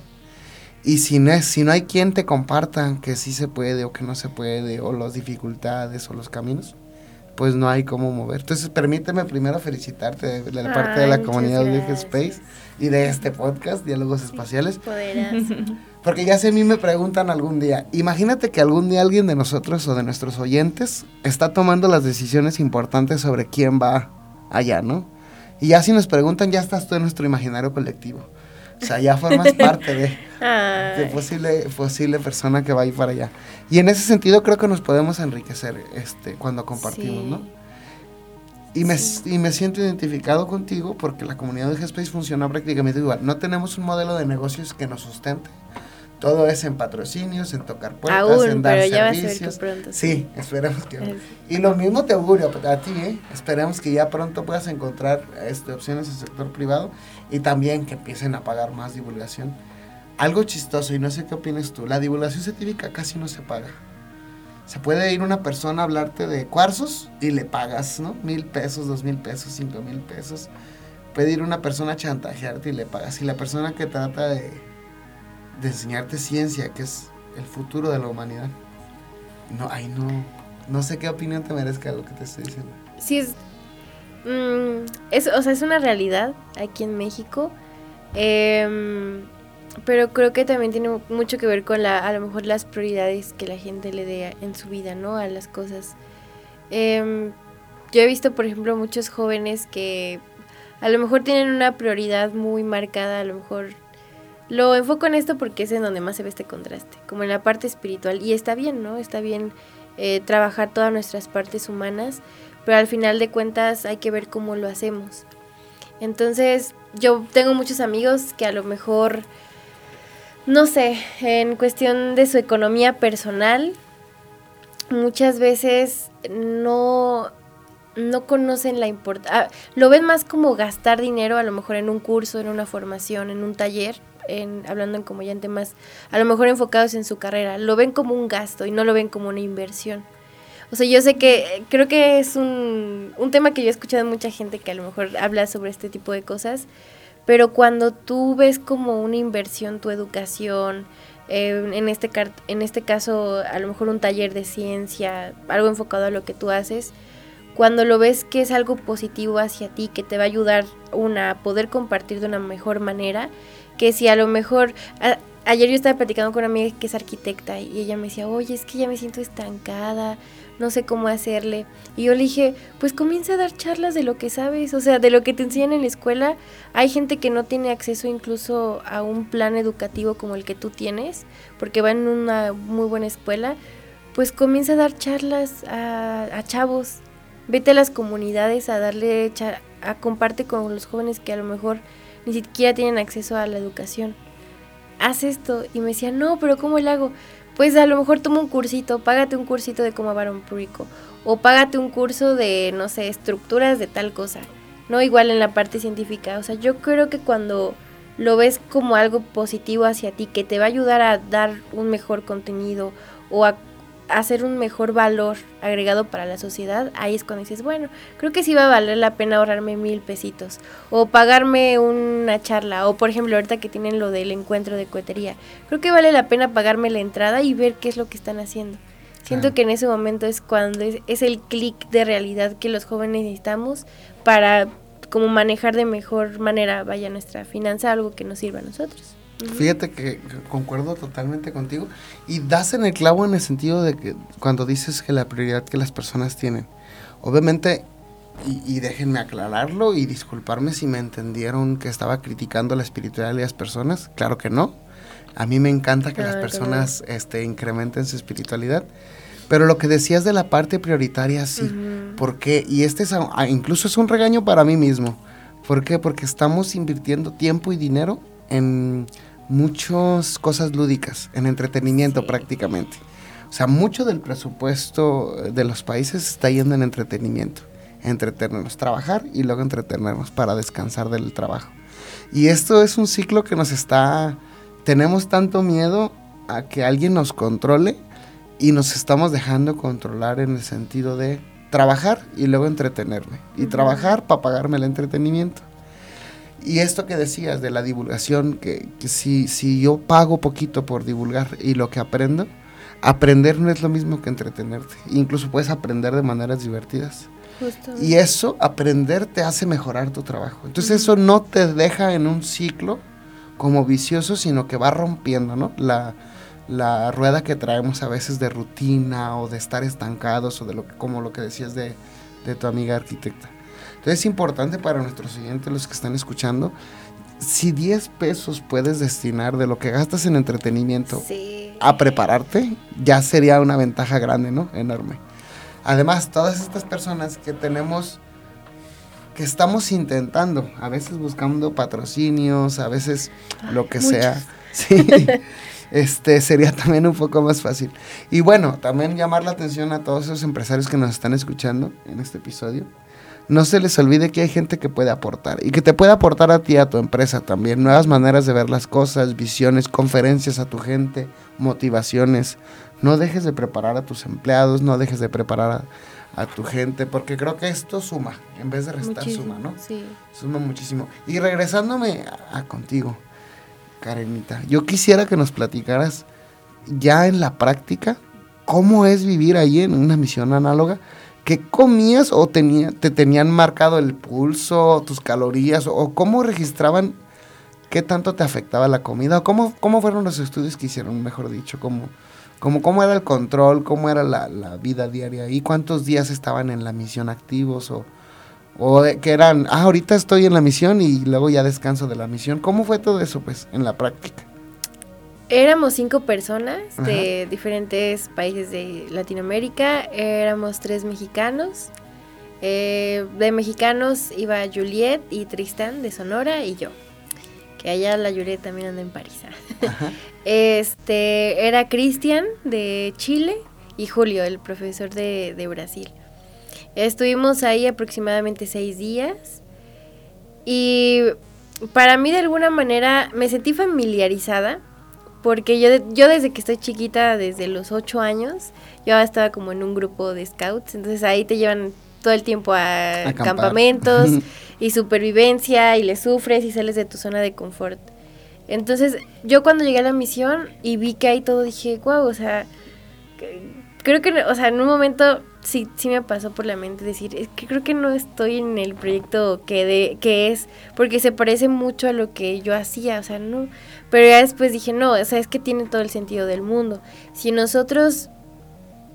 Y si no, es, si no hay quien te comparta que sí se puede o que no se puede, o las dificultades o los caminos, pues no hay cómo mover. Entonces, permíteme primero felicitarte de la parte de la comunidad de Space y de este podcast, Diálogos Espaciales. Porque ya si a mí me preguntan algún día, imagínate que algún día alguien de nosotros o de nuestros oyentes está tomando las decisiones importantes sobre quién va allá, ¿no? Y ya si nos preguntan, ya estás tú en nuestro imaginario colectivo. O sea, ya formas parte de, de, posible, posible persona que va a ir para allá. Y en ese sentido creo que nos podemos enriquecer este, cuando compartimos, ¿no? Y me, y me siento identificado contigo porque la comunidad de G-Space funciona prácticamente igual. No tenemos un modelo de negocios que nos sustente, Todo es en patrocinios, en tocar puertas, Aún, en dar pero ya va a ser servicios. pronto. Sí, esperemos que. Es- Y lo mismo te augurio a ti, ¿eh? Esperemos que ya pronto puedas encontrar este, opciones en el sector privado y también que empiecen a pagar más divulgación. Algo chistoso, y no sé qué opinas tú, la divulgación científica casi no se paga. Se puede ir una persona a hablarte de cuarzos y le pagas, ¿no? Mil pesos, dos mil pesos, cinco mil pesos. Puede ir una persona a chantajearte y le pagas. Y la persona que trata de, de enseñarte ciencia, que es el futuro de la humanidad, no, ay no, no sé qué opinión te merezca lo que te estoy diciendo. sí es, mm, es, o sea, es una realidad aquí en México, em, pero creo que también tiene mucho que ver con la, a lo mejor las prioridades que la gente le dé en su vida, ¿no? A las cosas. Em, yo he visto, por ejemplo, muchos jóvenes que a lo mejor tienen una prioridad muy marcada, a lo mejor lo enfoco en esto porque es en donde más se ve este contraste, como en la parte espiritual, y está bien, ¿no? Está bien eh, trabajar todas nuestras partes humanas, pero al final de cuentas hay que ver cómo lo hacemos. Entonces, yo tengo muchos amigos que a lo mejor, no sé, en cuestión de su economía personal, muchas veces no, no conocen la importancia, lo ven más como gastar dinero a lo mejor en un curso, en una formación, en un taller, en, hablando en como ya en temas a lo mejor enfocados en su carrera, lo ven como un gasto y no lo ven como una inversión. O sea, yo sé que creo que es un, un tema que yo he escuchado de mucha gente que a lo mejor habla sobre este tipo de cosas, pero cuando tú ves como una inversión tu educación, eh, en, este en este caso a lo mejor un taller de ciencia, algo enfocado a lo que tú haces, cuando lo ves que es algo positivo hacia ti, que te va a ayudar una, a poder compartir de una mejor manera, que si a lo mejor... a- ayer yo estaba platicando con una amiga que es arquitecta y ella me decía, oye, es que ya me siento estancada, no sé cómo hacerle. Y yo le dije, pues comienza a dar charlas de lo que sabes, o sea, de lo que te enseñan en la escuela. Hay gente que no tiene acceso incluso a un plan educativo como el que tú tienes, porque va en una muy buena escuela. Pues comienza a dar charlas a, a chavos. Vete a las comunidades a darle, a comparte con los jóvenes que a lo mejor ni siquiera tienen acceso a la educación. Haz esto. Y me decía, no, pero ¿cómo le hago? Pues a lo mejor toma un cursito, págate un cursito de cómo lavar un público. O págate un curso de, no sé, estructuras de tal cosa. No igual en la parte científica. O sea, yo creo que cuando lo ves como algo positivo hacia ti, que te va a ayudar a dar un mejor contenido o a hacer un mejor valor agregado para la sociedad, ahí es cuando dices, bueno, creo que sí va a valer la pena ahorrarme mil pesitos o pagarme una charla o por ejemplo ahorita que tienen lo del encuentro de cohetería, creo que vale la pena pagarme la entrada y ver qué es lo que están haciendo. Siento que en ese momento es cuando es, es el clic de realidad que los jóvenes necesitamos para como manejar de mejor manera vaya nuestra finanza, algo que nos sirva a nosotros. Ujú. Fíjate que concuerdo totalmente contigo y das en el clavo en el sentido de que cuando dices que la prioridad que las personas tienen, obviamente, y, y déjenme aclararlo y disculparme si me entendieron que estaba criticando la espiritualidad de las personas, claro que no. A mí me encanta que Ah, las personas este, incrementen su espiritualidad, pero lo que decías de la parte prioritaria, sí. ¿Por qué? Y este es, a- a- incluso es un regaño para mí mismo. ¿Por qué? Porque estamos invirtiendo tiempo y dinero en muchas cosas lúdicas, en entretenimiento Sí. prácticamente. O sea, mucho del presupuesto de los países está yendo en entretenimiento. Entretenernos, trabajar y luego entretenernos para descansar del trabajo. Y esto es un ciclo que nos está... Tenemos tanto miedo a que alguien nos controle y nos estamos dejando controlar en el sentido de trabajar y luego entretenerme. Y trabajar para pagarme el entretenimiento. Y esto que decías de la divulgación, que, que si, si yo pago poquito por divulgar y lo que aprendo, aprender no es lo mismo que entretenerte. Incluso puedes aprender de maneras divertidas. Y eso, aprender, te hace mejorar tu trabajo. Entonces eso no te deja en un ciclo como vicioso, sino que va rompiendo, ¿no? La, la rueda que traemos a veces de rutina o de estar estancados o de lo que, como lo que decías de, de tu amiga arquitecta. Entonces es importante para nuestros siguientes, los que están escuchando, si 10 pesos puedes destinar de lo que gastas en entretenimiento Sí. a prepararte, ya sería una ventaja grande, ¿no? Enorme. Además, todas estas personas que tenemos, que estamos intentando, a veces buscando patrocinios, a veces lo que muchos. sea, sí, este sería también un poco más fácil. Y bueno, también llamar la atención a todos esos empresarios que nos están escuchando en este episodio. No se les olvide que hay gente que puede aportar y que te puede aportar a ti, a tu empresa también, nuevas maneras de ver las cosas, visiones, conferencias a tu gente, motivaciones. No dejes de preparar a tus empleados, no dejes de preparar a, tu gente, porque creo que esto suma, en vez de restar, suma, ¿no? Sí. Suma muchísimo. Y regresándome a contigo, Karenita, yo quisiera que nos platicaras ya en la práctica cómo es vivir ahí en una misión análoga. ¿Qué comías o tenía, te tenían marcado el pulso, tus calorías o cómo registraban qué tanto te afectaba la comida? ¿O cómo, cómo fueron los estudios que hicieron, mejor dicho? ¿Cómo, cómo, cómo era el control? ¿Cómo era la, la vida diaria ahí? ¿Cuántos días estaban en la misión activos? ¿O, o que eran, ah, ahorita estoy en la misión y luego ya descanso de la misión? ¿Cómo fue todo eso, pues, en la práctica? Éramos cinco personas de diferentes países de Latinoamérica. Éramos tres mexicanos. Eh, de mexicanos iba Juliet y Tristan de Sonora y yo. Que allá la Juliet también anda en París. Este era Cristian de Chile y Julio, el profesor de, de Brasil. Estuvimos ahí aproximadamente seis días. Y para mí de alguna manera me sentí familiarizada porque yo, yo desde que estoy chiquita, desde los ocho años, yo estaba como en un grupo de scouts, entonces ahí te llevan todo el tiempo a, campamentos y supervivencia y le sufres y sales de tu zona de confort. Entonces yo cuando llegué a la misión y vi que ahí todo dije, wow, o sea, creo que, o sea, en un momento sí, sí me pasó por la mente decir, es que creo que no estoy en el proyecto que, de, que es, porque se parece mucho a lo que yo hacía, o sea, no, pero ya después dije, no, o sea, es que tiene todo el sentido del mundo. Si nosotros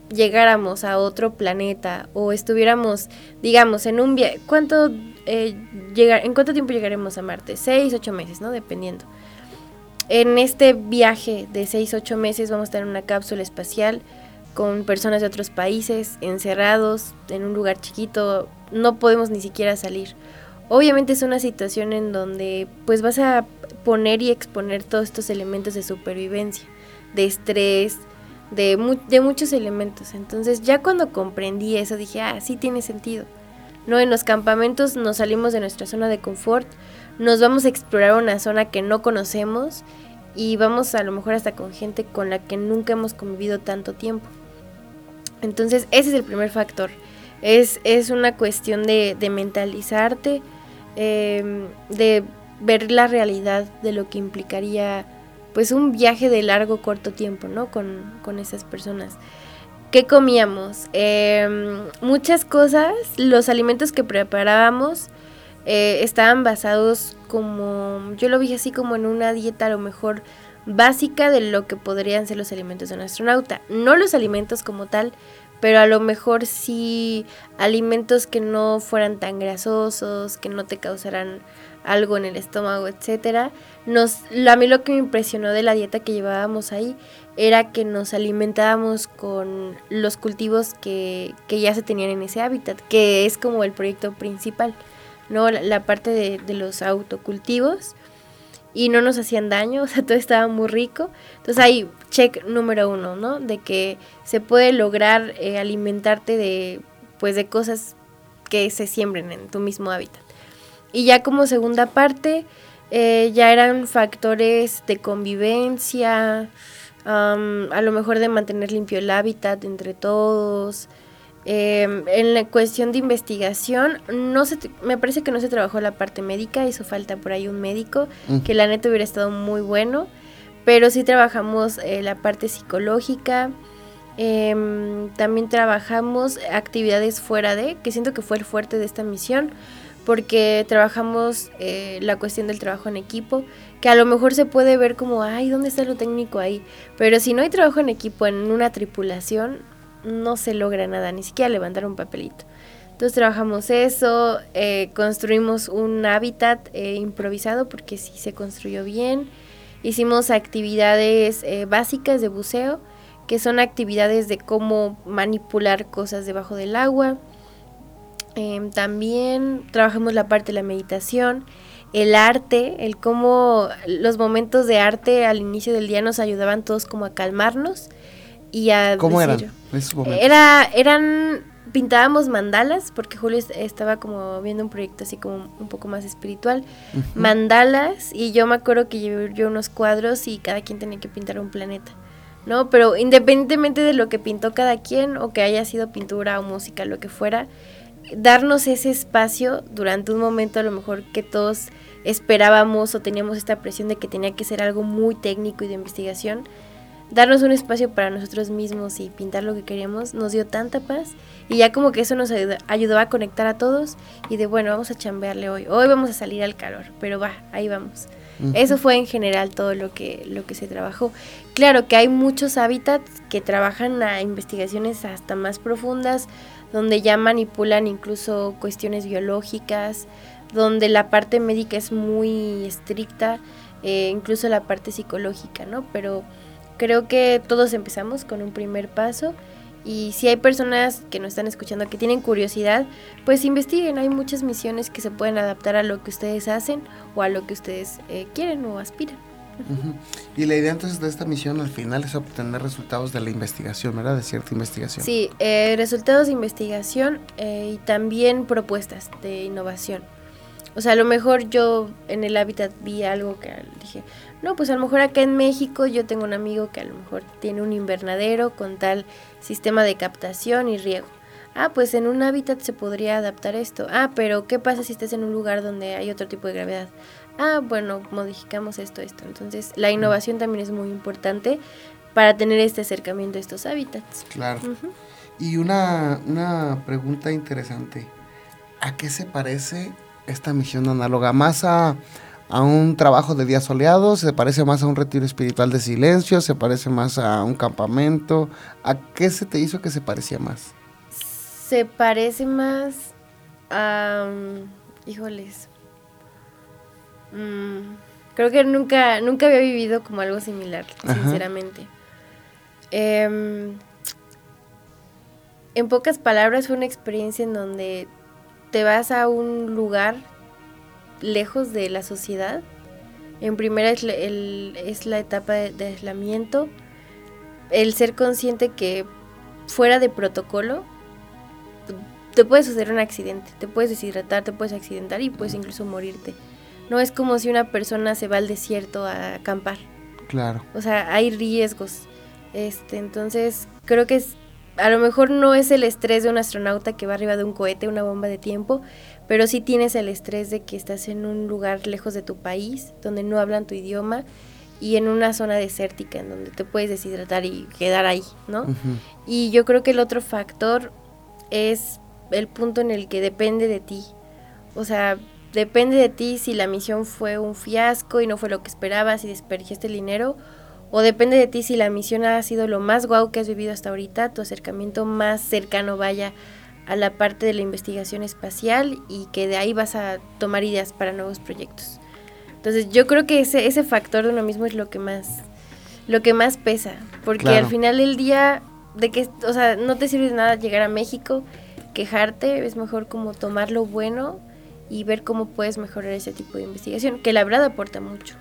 llegáramos a otro planeta o estuviéramos, digamos, en un viaje, ¿cuánto, eh, llegar, ¿en cuánto tiempo llegaremos a Marte? Seis, ocho meses, ¿no? Dependiendo. En este viaje de seis, ocho meses vamos a estar en una cápsula espacial con personas de otros países, encerrados en un lugar chiquito, no podemos ni siquiera salir. Obviamente es una situación en donde pues vas a poner y exponer todos estos elementos de supervivencia, de estrés, de, de muchos elementos. Entonces ya cuando comprendí eso dije, ah, sí tiene sentido. No, en los campamentos nos salimos de nuestra zona de confort, nos vamos a explorar una zona que no conocemos y vamos a lo mejor hasta con gente con la que nunca hemos convivido tanto tiempo. Entonces, ese es el primer factor. Es, es una cuestión de, mentalizarte, em, de ver la realidad de lo que implicaría pues un viaje de largo corto tiempo, ¿no? Con, esas personas. ¿Qué comíamos? Em, muchas cosas, los alimentos que preparábamos eh, estaban basados como, yo lo vi así como en una dieta a lo mejor básica de lo que podrían ser los alimentos de un astronauta. No los alimentos como tal, pero a lo mejor sí alimentos que no fueran tan grasosos, que no te causaran algo en el estómago, etcétera. Nos, a mí lo que me impresionó de la dieta que llevábamos ahí era que nos alimentábamos con los cultivos que, que ya se tenían en ese hábitat, que es como el proyecto principal, ¿no? La, parte de, de los autocultivos y no nos hacían daño, o sea, todo estaba muy rico. Entonces ahí, check número uno, ¿no? De que se puede lograr eh, alimentarte de, pues, de cosas que se siembren en tu mismo hábitat. Y ya como segunda parte, eh, ya eran factores de convivencia, a lo mejor de mantener limpio el hábitat entre todos, Em, en la cuestión de investigación, no se, me parece que no se trabajó la parte médica, hizo falta por ahí un médico, mm. que la neta hubiera estado muy bueno, pero sí trabajamos eh, la parte psicológica, em, también trabajamos actividades fuera de, que siento que fue el fuerte de esta misión, porque trabajamos eh, la cuestión del trabajo en equipo, que a lo mejor se puede ver como, ay, ¿dónde está lo técnico ahí? Pero si no hay trabajo en equipo en una tripulación, no se logra nada, ni siquiera levantar un papelito. Entonces trabajamos eso, eh, construimos un hábitat eh, improvisado porque sí se construyó bien. Hicimos actividades eh, básicas de buceo, que son actividades de cómo manipular cosas debajo del agua. Em, también trabajamos la parte de la meditación el arte, el cómo los momentos de arte al inicio del día nos ayudaban todos como a calmarnos y a ¿Cómo eran? decir- momentos? Era, eran, pintábamos mandalas, porque Julio est- estaba como viendo un proyecto así como un poco más espiritual. Mandalas, y yo me acuerdo que llevé yo unos cuadros y cada quien tenía que pintar un planeta. ¿No? Pero independientemente de lo que pintó cada quien, o que haya sido pintura o música, lo que fuera, darnos ese espacio durante un momento a lo mejor que todos esperábamos o teníamos esta presión de que tenía que ser algo muy técnico y de investigación, darnos un espacio para nosotros mismos y pintar lo que queríamos nos dio tanta paz y ya como que eso nos ayudó, ayudó a conectar a todos y de bueno, vamos a chambearle hoy, hoy vamos a salir al calor, pero va, ahí vamos. Ujú. Eso fue en general todo lo que, lo que se trabajó. Claro que hay muchos hábitats que trabajan a investigaciones hasta más profundas, donde ya manipulan incluso cuestiones biológicas, donde la parte médica es muy estricta, eh, incluso la parte psicológica, ¿no? Pero creo que todos empezamos con un primer paso y si hay personas que nos están escuchando que tienen curiosidad, pues investiguen. Hay muchas misiones que se pueden adaptar a lo que ustedes hacen o a lo que ustedes eh, quieren o aspiran. Y la idea entonces de esta misión al final es obtener resultados de la investigación, ¿verdad? De cierta investigación. Sí, eh, resultados de investigación eh, y también propuestas de innovación. O sea, a lo mejor yo en el hábitat vi algo que dije, no, pues a lo mejor acá en México yo tengo un amigo que a lo mejor tiene un invernadero con tal sistema de captación y riego. Ah, pues en un hábitat se podría adaptar esto. Ah, pero ¿qué pasa si estás en un lugar donde hay otro tipo de gravedad? Ah, bueno, modificamos esto, esto. Entonces, la innovación también es muy importante para tener este acercamiento a estos hábitats. Claro. Y una, una pregunta interesante. ¿A qué se parece esta misión análoga? ¿Más a, a un trabajo de día soleado? ¿Se parece más a un retiro espiritual de silencio? ¿Se parece más a un campamento? ¿A qué se te hizo que se parecía más? Se parece más a... mm, híjoles. Mm, creo que nunca, nunca había vivido como algo similar, Ajá. sinceramente. Em, en pocas palabras fue una experiencia en donde te vas a un lugar lejos de la sociedad. En primera es la, el- es la etapa de, de aislamiento, el ser consciente que fuera de protocolo te puede suceder un accidente, te puedes deshidratar, te puedes accidentar y puedes incluso morirte. No es como si una persona se va al desierto a acampar. Claro. O sea, hay riesgos. Este, entonces, creo que es, a lo mejor no es el estrés de un astronauta que va arriba de un cohete, una bomba de tiempo, pero sí tienes el estrés de que estás en un lugar lejos de tu país, donde no hablan tu idioma y en una zona desértica en donde te puedes deshidratar y quedar ahí, ¿no? Y yo creo que el otro factor es el punto en el que depende de ti. O sea, depende de ti si la misión fue un fiasco y no fue lo que esperabas y desperdiciaste el dinero. O depende de ti si la misión ha sido lo más guau que has vivido hasta ahorita, tu acercamiento más cercano vaya a la parte de la investigación espacial y que de ahí vas a tomar ideas para nuevos proyectos. Entonces yo creo que ese, ese factor de uno mismo es lo que más, lo que más pesa, porque Claro. al final del día, de que, o sea, no te sirve de nada llegar a México, quejarte, es mejor como tomar lo bueno y ver cómo puedes mejorar ese tipo de investigación, que la verdad aporta mucho,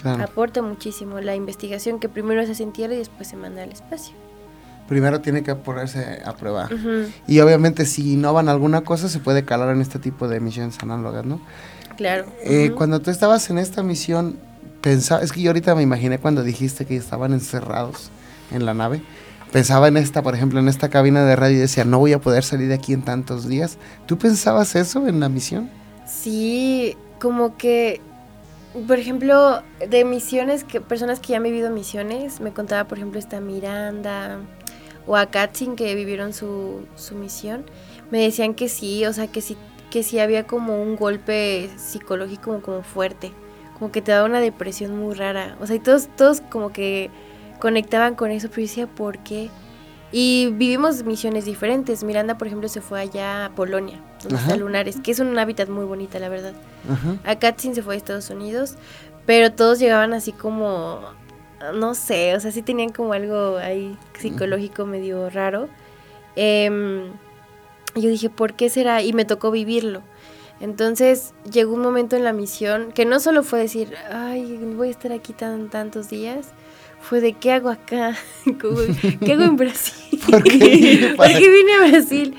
Claro. aporta muchísimo la investigación que primero se hace en tierra y después se manda al espacio. Primero tiene que ponerse a prueba. Y obviamente si innovan alguna cosa se puede calar en este tipo de misiones análogas, ¿no? Claro. Eh. Cuando tú estabas en esta misión, pensaba, es que yo ahorita me imaginé cuando dijiste que estaban encerrados en la nave. Pensaba en esta, por ejemplo, en esta cabina de radio y decía, no voy a poder salir de aquí en tantos días. ¿Tú pensabas eso en la misión? Sí, como que, por ejemplo, de misiones, que personas que ya han vivido misiones, me contaba, por ejemplo, esta Miranda o a Katsin que vivieron su, su misión, me decían que sí, o sea, que sí, que sí había como un golpe psicológico como, como fuerte, como que te daba una depresión muy rara, o sea, y todos, todos como que conectaban con eso, pero yo decía, ¿por qué? Y vivimos misiones diferentes. Miranda, por ejemplo, se fue allá a Polonia, donde está Lunares, que es un hábitat muy bonita, la verdad. Ajá. A Katsin se fue a Estados Unidos, pero todos llegaban así como, no sé, o sea, sí tenían como algo ahí psicológico medio raro. Em, yo dije, ¿por qué será? Y me tocó vivirlo. Entonces llegó un momento en la misión que no solo fue decir, ay, voy a estar aquí tan, tantos días, fue de qué hago acá, qué hago en Brasil, ¿Por qué? ¿Por qué vine a Brasil.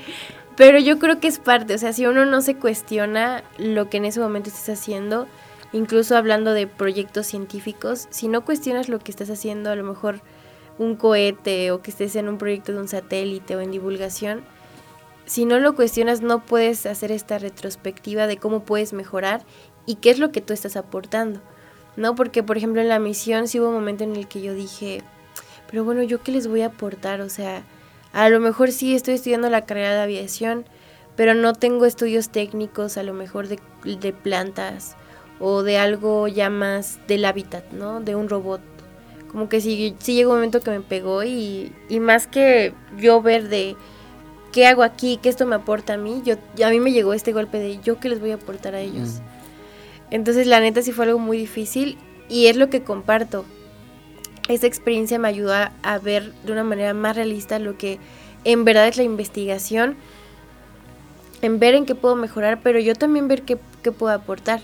Pero yo creo que es parte, o sea, si uno no se cuestiona lo que en ese momento estás haciendo, incluso hablando de proyectos científicos, si no cuestionas lo que estás haciendo, a lo mejor un cohete o que estés en un proyecto de un satélite o en divulgación, si no lo cuestionas no puedes hacer esta retrospectiva de cómo puedes mejorar y qué es lo que tú estás aportando, ¿no? Porque, por ejemplo, en la misión sí hubo un momento en el que yo dije, pero bueno, ¿yo qué les voy a aportar? O sea, a lo mejor sí estoy estudiando la carrera de aviación, pero no tengo estudios técnicos, a lo mejor de, de plantas o de algo ya más del hábitat, ¿no? De un robot. Como que sí, sí llegó un momento que me pegó y, y más que yo ver de qué hago aquí, qué esto me aporta a mí, yo, a mí me llegó este golpe de yo qué les voy a aportar a ellos. Mm. Entonces la neta sí fue algo muy difícil y es lo que comparto. Esta experiencia me ayudó a, a ver de una manera más realista lo que en verdad es la investigación, en ver en qué puedo mejorar, pero yo también ver qué, qué puedo aportar.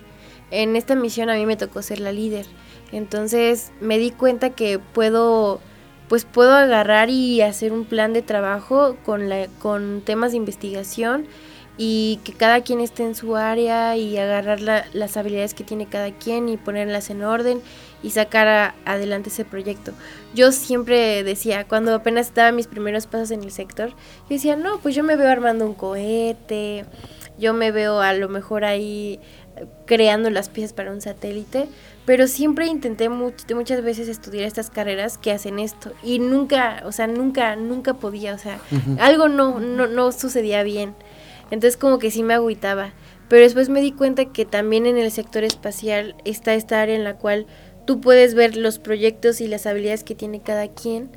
En esta misión a mí me tocó ser la líder, entonces me di cuenta que puedo pues puedo agarrar y hacer un plan de trabajo con, la, con temas de investigación y que cada quien esté en su área y agarrar la, las habilidades que tiene cada quien y ponerlas en orden y sacar a- adelante ese proyecto. Yo siempre decía, cuando apenas estaba mis primeros pasos en el sector, yo decía, no, pues yo me veo armando un cohete, yo me veo a lo mejor ahí creando las piezas para un satélite, pero siempre intenté much- muchas veces estudiar estas carreras que hacen esto y nunca, o sea, nunca, nunca podía, o sea, algo no, no, no sucedía bien. Entonces como que sí me agüitaba. Pero después me di cuenta que también en el sector espacial está esta área en la cual tú puedes ver los proyectos y las habilidades que tiene cada quien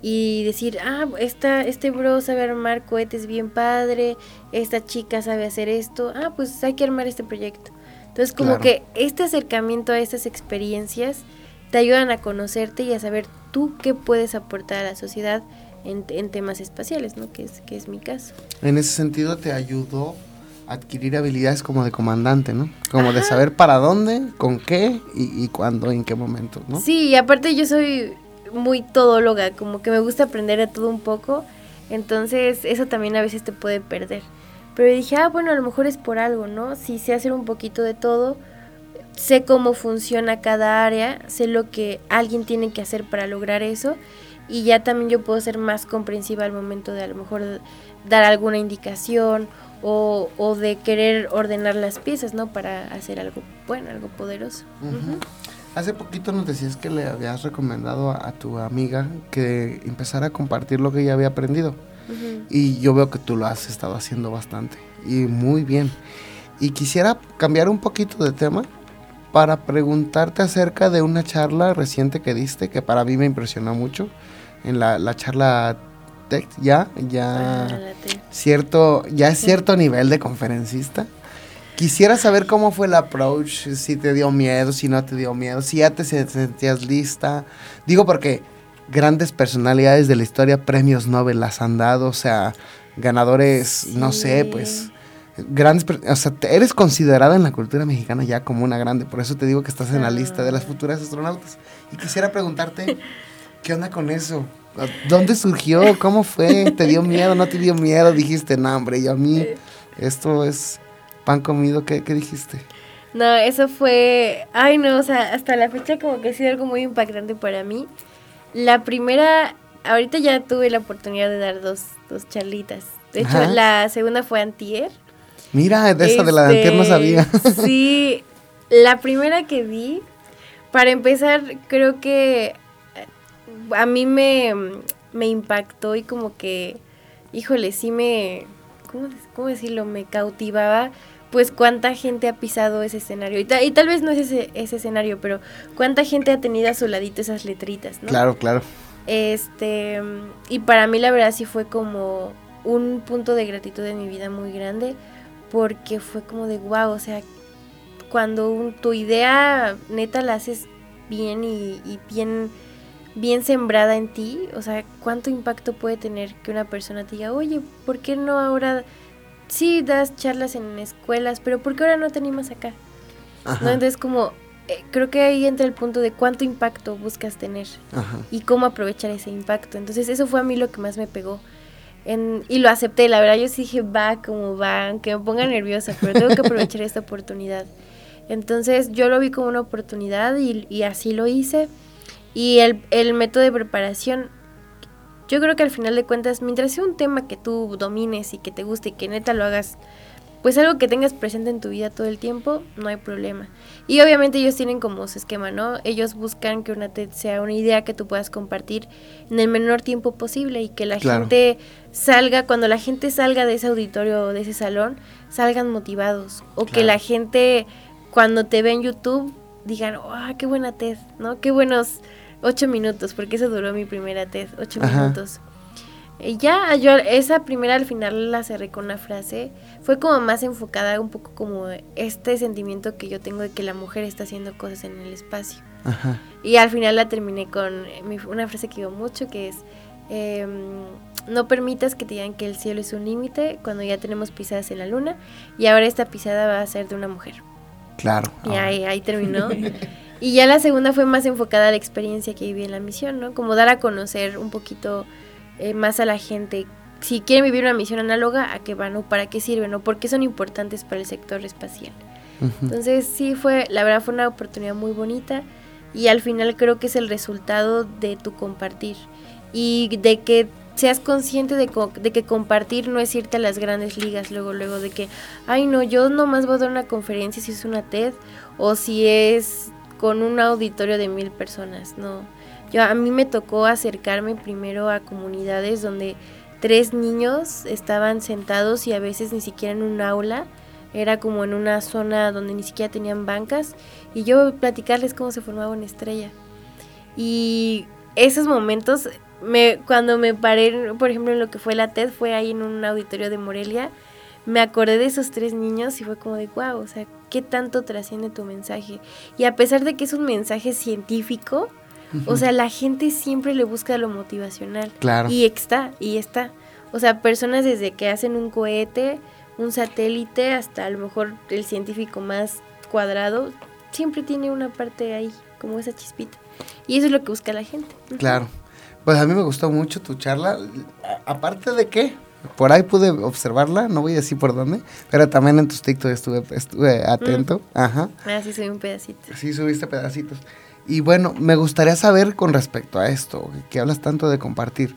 y decir, ah, esta, este bro sabe armar cohetes bien padre, esta chica sabe hacer esto, ah, pues hay que armar este proyecto. Entonces como Claro. que este acercamiento a estas experiencias te ayudan a conocerte y a saber tú qué puedes aportar a la sociedad en, en temas espaciales, ¿no? Que es, que es mi caso. En ese sentido te ayudó a adquirir habilidades como de comandante, ¿no? Como de saber para dónde, con qué y, y cuándo, en qué momento, ¿no? Sí, y aparte yo soy muy todóloga, como que me gusta aprender de todo un poco, entonces eso también a veces te puede perder. Pero dije, ah, bueno, a lo mejor es por algo, ¿no? Si sé hacer un poquito de todo, sé cómo funciona cada área, sé lo que alguien tiene que hacer para lograr eso y ya también yo puedo ser más comprensiva al momento de a lo mejor dar alguna indicación o, o de querer ordenar las piezas, ¿no? Para hacer algo bueno, algo poderoso. Hace poquito nos decías que le habías recomendado a, a tu amiga que empezara a compartir lo que ella había aprendido. Ujú. Y yo veo que tú lo has estado haciendo bastante. Y muy bien. Y quisiera cambiar un poquito de tema para preguntarte acerca de una charla reciente que diste que para mí me impresionó mucho. En la, la charla TEC, ya, ya Ah, cierto, ya es cierto nivel de conferencista. Quisiera saber cómo fue el approach, si te dio miedo, si no te dio miedo, si ya te se- sentías lista. Digo porque grandes personalidades de la historia, premios Nobel las han dado, o sea, ganadores, no sé, pues grandes, o sea, te- eres considerada en la cultura mexicana ya como una grande, por eso te digo que estás en la lista de las futuras astronautas. Y quisiera preguntarte, ¿qué onda con eso? ¿Dónde surgió? ¿Cómo fue? ¿Te dio miedo? ¿No te dio miedo? Dijiste, no, hombre, y a mí esto es pan comido. ¿Qué, qué dijiste? No, eso fue, ay no, o sea, hasta la fecha como que ha sido algo muy impactante para mí. La primera, ahorita ya tuve la oportunidad de dar dos, dos charlitas. De hecho, Ajá. la segunda fue antier. Mira, de esa de la de Este, antier no sabía. Sí, la primera que di, para empezar, creo que eh, a mí me, me impactó y como que, híjole, sí me, ¿cómo, cómo decirlo? Me cautivaba, pues cuánta gente ha pisado ese escenario. Y, ta- y tal vez no es ese, ese escenario, pero cuánta gente ha tenido a su ladito esas letritas, ¿no? Claro, claro. Este, y para mí la verdad sí fue como un punto de gratitud en mi vida muy grande, porque fue como de wow, o sea, cuando un- tu idea neta la haces bien y, y bien, bien sembrada en ti, o sea, cuánto impacto puede tener que una persona te diga, oye, ¿por qué no ahora sí das charlas en escuelas, pero ¿por qué ahora no te animas acá? ¿No? Entonces como, eh, creo que ahí entra el punto de cuánto impacto buscas tener Ajá. y cómo aprovechar ese impacto. Entonces eso fue a mí lo que más me pegó. En- y lo acepté, la verdad yo sí dije, va como va, aunque me ponga nerviosa, pero tengo que aprovechar esta oportunidad. Entonces yo lo vi como una oportunidad y, y así lo hice. Y el, el método de preparación, yo creo que al final de cuentas, mientras sea un tema que tú domines y que te guste y que neta lo hagas, pues algo que tengas presente en tu vida todo el tiempo, no hay problema. Y obviamente ellos tienen como su esquema, ¿no? Ellos buscan que una TED sea una idea que tú puedas compartir en el menor tiempo posible y que la Claro. gente salga, cuando la gente salga de ese auditorio o de ese salón, salgan motivados. O que la gente, cuando te ve en YouTube, digan, ¡ah, qué buena TED! ¿No? Qué buenos ocho minutos, porque eso duró mi primera TED, ocho Ajá. minutos. Y ya, yo esa primera al final la cerré con una frase. Fue como más enfocada un poco como este sentimiento que yo tengo de que la mujer está haciendo cosas en el espacio. Ajá. Y al final la terminé con una frase que digo mucho que es, em, no permitas que te digan que el cielo es un límite cuando ya tenemos pisadas en la luna y ahora esta pisada va a ser de una mujer. Claro. Y ahí, ahí terminó. Y ya la segunda fue más enfocada a la experiencia que viví en la misión, ¿no? Como dar a conocer un poquito eh, más a la gente. Si quieren vivir una misión análoga, ¿a qué van o para qué sirven o por qué son importantes para el sector espacial? Entonces sí fue, la verdad fue una oportunidad muy bonita y al final creo que es el resultado de tu compartir y de que seas consciente de, co- de que compartir no es irte a las grandes ligas luego, luego de que, ay no, yo nomás voy a dar una conferencia si es una TED o si es con un auditorio de mil personas, no. Yo, a mí me tocó acercarme primero a comunidades donde tres niños estaban sentados y a veces ni siquiera en un aula, era como en una zona donde ni siquiera tenían bancas y yo platicarles cómo se formaba una estrella. Y esos momentos, me, cuando me paré, por ejemplo, en lo que fue la TED, fue ahí en un auditorio de Morelia, me acordé de esos tres niños y fue como de, wow, o sea, ¿qué tanto trasciende tu mensaje? Y a pesar de que es un mensaje científico, o sea, la gente siempre le busca lo motivacional. Claro. Y está, y está. O sea, personas desde que hacen un cohete, un satélite, hasta a lo mejor el científico más cuadrado, siempre tiene una parte ahí, como esa chispita. Y eso es lo que busca la gente. Claro. Pues a mí me gustó mucho tu charla. Aparte de que por ahí pude observarla, no voy a decir por dónde, pero también en tus TikTok estuve, estuve atento. Ajá. Ah, sí, soy un pedacito. Sí, subiste pedacitos. Y bueno, me gustaría saber con respecto a esto, que hablas tanto de compartir.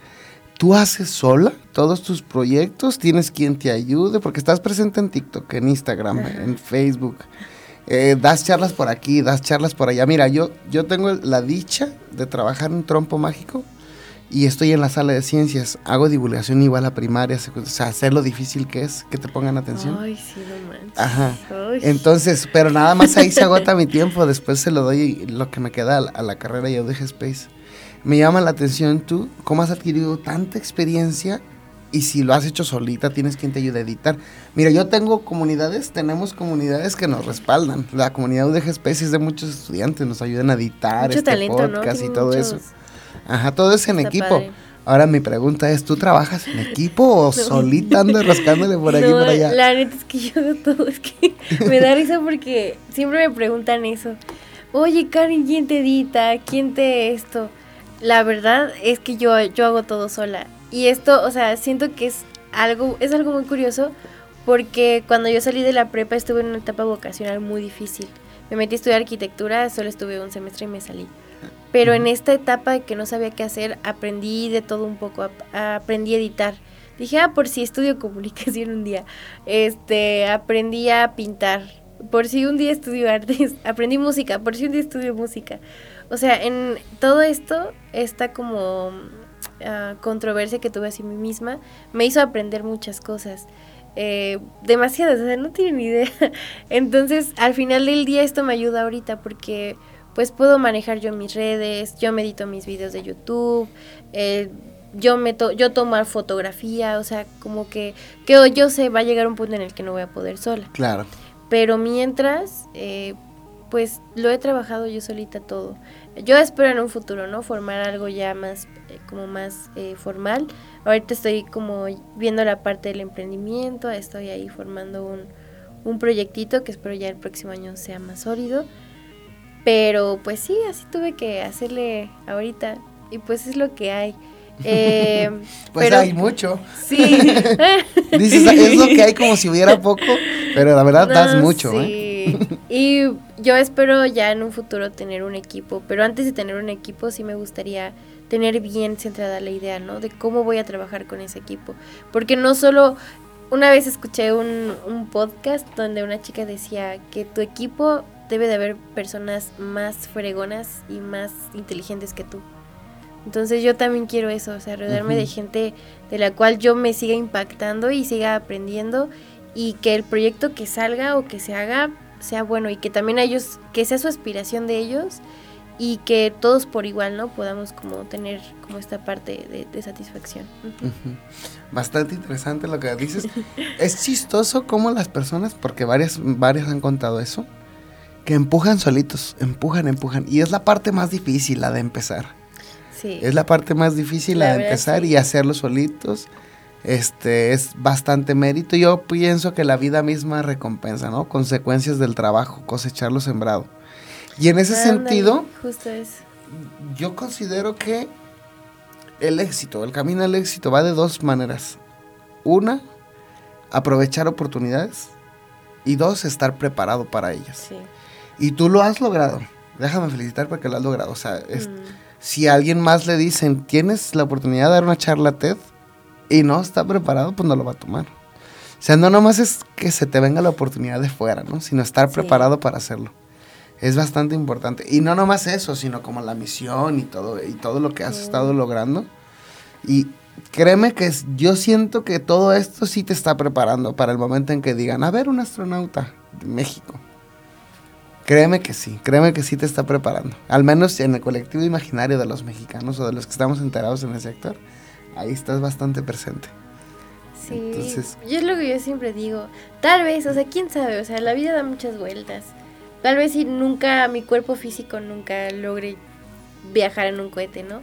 ¿Tú haces sola todos tus proyectos? ¿Tienes quien te ayude? Porque estás presente en TikTok, en Instagram, en Facebook. Eh, das charlas por aquí, das charlas por allá. Mira, yo, yo tengo la dicha de trabajar en Trompo Mágico y estoy en la sala de ciencias. Hago divulgación igual a primaria, o sea, sé lo difícil que es que te pongan atención. Ay, sí, no manches. Ajá. Ay. Entonces, pero nada más ahí se agota mi tiempo, después se lo doy lo que me queda a la, a la carrera y UDG Space. Me llama la atención tú, cómo has adquirido tanta experiencia y si lo has hecho solita, tienes quien te ayude a editar. Mira, yo tengo comunidades, tenemos comunidades que nos respaldan. La comunidad UDG Space es de muchos estudiantes, nos ayudan a editar Mucho este talento, ¿no? podcast y todo eso. Ajá, todo es en Está equipo. padre. Ahora mi pregunta es, ¿tú trabajas en equipo o solita andas rascándole por aquí y No, por allá? La neta es que yo hago todo, es que me da risa porque siempre me preguntan eso. Oye, Karen, ¿quién te edita? ¿Quién te esto? La verdad es que yo, yo hago todo sola. Y esto, o sea, siento que es algo, es algo muy curioso porque cuando yo salí de la prepa estuve en una etapa vocacional muy difícil. Me metí a estudiar arquitectura, solo estuve un semestre y me salí. Pero en esta etapa que no sabía qué hacer, aprendí de todo un poco, ap- aprendí a editar. Dije, ah, por si estudio comunicación un día. Este, aprendí a pintar. Por si un día estudio artes, aprendí música, por si un día estudio música. O sea, en todo esto, esta como ah, controversia que tuve hacia mí misma, me hizo aprender muchas cosas. Eh, demasiadas, o sea, no tienen ni idea. Entonces, al final del día esto me ayuda ahorita porque pues puedo manejar yo mis redes, yo medito mis videos de YouTube, eh, yo meto, yo tomo fotografía, o sea, como que, que yo sé, va a llegar un punto en el que no voy a poder sola. Claro. Pero mientras, eh, pues lo he trabajado yo solita todo. Yo espero en un futuro, ¿no? Formar algo ya más eh, como más eh, formal. Ahorita estoy como viendo la parte del emprendimiento, estoy ahí formando un, un proyectito que espero ya el próximo año sea más sólido. Pero pues sí, así tuve que hacerle ahorita y pues es lo que hay. Eh, pues hay mucho. Sí. Dices, es lo que hay como si hubiera poco, pero la verdad das mucho. ¿eh? Sí. Y yo espero ya en un futuro tener un equipo, pero antes de tener un equipo sí me gustaría tener bien centrada la idea, ¿no? De cómo voy a trabajar con ese equipo. Porque no solo, una vez escuché un, un podcast donde una chica decía que tu equipo debe de haber personas más fregonas y más inteligentes que tú. Entonces yo también quiero eso, o sea, rodearme de gente de la cual yo me siga impactando y siga aprendiendo y que el proyecto que salga o que se haga sea bueno y que también a ellos, que sea su aspiración de ellos y que todos por igual, ¿no? Podamos como tener como esta parte de, de satisfacción. Ujú. Bastante interesante lo que dices. es chistoso cómo las personas, porque varias, varias han contado eso, que empujan solitos, empujan, empujan. Y es la parte más difícil, la de empezar. Sí. Es la parte más difícil, La la de empezar sí. y hacerlo solitos. Este es bastante mérito. Yo pienso que la vida misma recompensa, ¿no? Consecuencias del trabajo, cosechar lo sembrado. Y en ese sentido, Justo eso. yo considero que el éxito, el camino al éxito va de dos maneras. Una, aprovechar oportunidades. Y dos, estar preparado para ellas. Sí. Y tú lo has logrado. Déjame felicitar porque lo has logrado. O sea, es- Mm. si a alguien más le dicen, tienes la oportunidad de dar una charla TED y no está preparado, pues no lo va a tomar. O sea, no nomás es que se te venga la oportunidad de fuera, ¿no? Sino estar Sí. preparado para hacerlo. Es bastante importante. Y no nomás eso, sino como la misión y todo, y todo lo que has estado logrando. Y créeme que yo siento que todo esto sí te está preparando para el momento en que digan, a ver, un astronauta de México. Créeme que sí, créeme que sí te está preparando. Al menos en el colectivo imaginario de los mexicanos o de los que estamos enterados en el sector, ahí estás bastante presente. Sí, Entonces- yo es lo que yo siempre digo. Tal vez, o sea, quién sabe, o sea, la vida da muchas vueltas. Tal vez si nunca, mi cuerpo físico nunca logre viajar en un cohete, ¿no?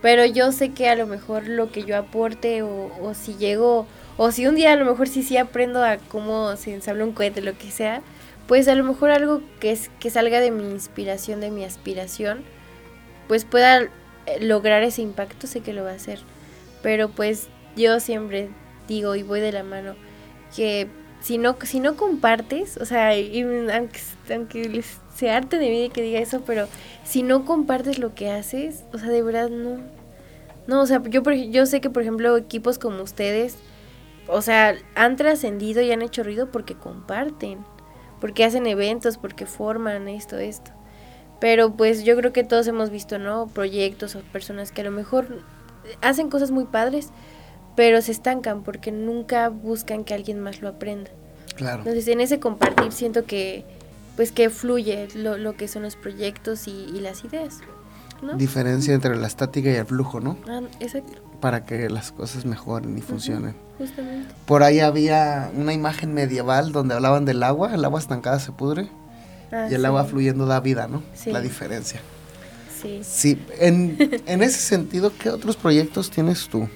Pero yo sé que a lo mejor lo que yo aporte o, o si llego, o si un día a lo mejor sí sí aprendo a cómo se ensambla un cohete, lo que sea, pues a lo mejor algo que, es, que salga de mi inspiración, de mi aspiración, pues pueda eh, lograr ese impacto, sé que lo va a hacer. Pero pues yo siempre digo y voy de la mano que si no si no compartes, o sea, aunque, aunque se arte de mí de que diga eso, pero si no compartes lo que haces, o sea, de verdad no. No, o sea, yo yo sé que por ejemplo equipos como ustedes, o sea, han trascendido y han hecho ruido porque comparten, porque hacen eventos, porque forman esto, esto. Pero pues yo creo que todos hemos visto, ¿no? Proyectos o personas que a lo mejor hacen cosas muy padres, pero se estancan porque nunca buscan que alguien más lo aprenda. Claro. Entonces, en ese compartir siento que pues que fluye lo, lo que son los proyectos y, y las ideas, ¿no? Diferencia entre la estática y el flujo, ¿no? Ah, exacto, Para que las cosas mejoren y funcionen. justamente. Por ahí había una imagen medieval donde hablaban del agua, el agua estancada se pudre Ah, y el sí, agua fluyendo da vida, ¿no? Sí. La diferencia. Sí. Sí, en, en ese sentido, ¿qué otros proyectos tienes tú?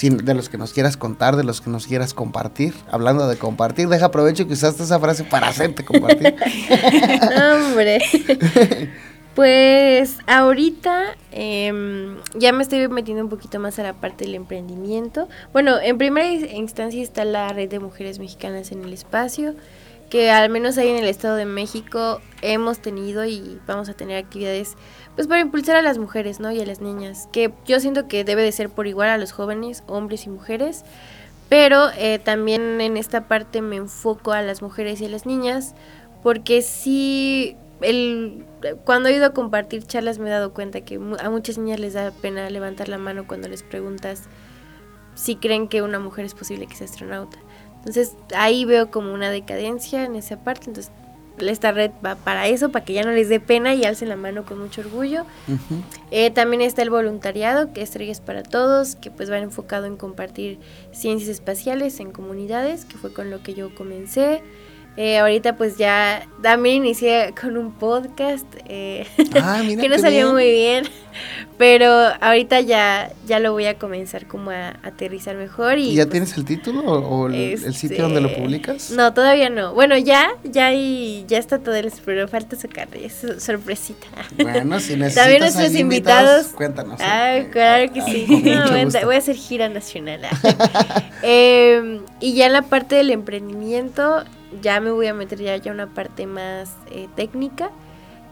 De los que nos quieras contar, de los que nos quieras compartir. Hablando de compartir, deja aprovecho que usaste esa frase para hacerte compartir. Hombre. Pues ahorita em, ya me estoy metiendo un poquito más a la parte del emprendimiento. Bueno, en primera instancia está la red de mujeres mexicanas en el espacio, que al menos ahí en el Estado de México hemos tenido y vamos a tener actividades pues para impulsar a las mujeres, ¿no? Y a las niñas, que yo siento que debe de ser por igual a los jóvenes, hombres y mujeres. Pero eh, también en esta parte me enfoco a las mujeres y a las niñas, porque sí, el, cuando he ido a compartir charlas me he dado cuenta que a muchas niñas les da pena levantar la mano cuando les preguntas si creen que una mujer es posible que sea astronauta. Entonces ahí veo como una decadencia en esa parte, entonces esta red va para eso, para que ya no les dé pena y alcen la mano con mucho orgullo. Ujú. Eh, también está el voluntariado, que es Estrellas para Todos, que pues va enfocado en compartir ciencias espaciales en comunidades, que fue con lo que yo comencé. Eh, ahorita pues ya también inicié con un podcast eh, Ah, mira que no salió bien. muy bien, pero ahorita ya, ya lo voy a comenzar como a aterrizar mejor. ¿Y, ¿Y ya pues, tienes el título o, el, el este, sitio donde lo publicas? No, todavía no. Bueno, ya, ya y ya está todo el pero falta sacar, es sorpresita. Bueno, si necesitas También nuestros invitados. cuéntanos. ¿eh? Ay, claro que sí. No, voy, a, hacer gira nacional. Eh, y ya en la parte del emprendimiento, ya me voy a meter ya, ya una parte más eh, técnica.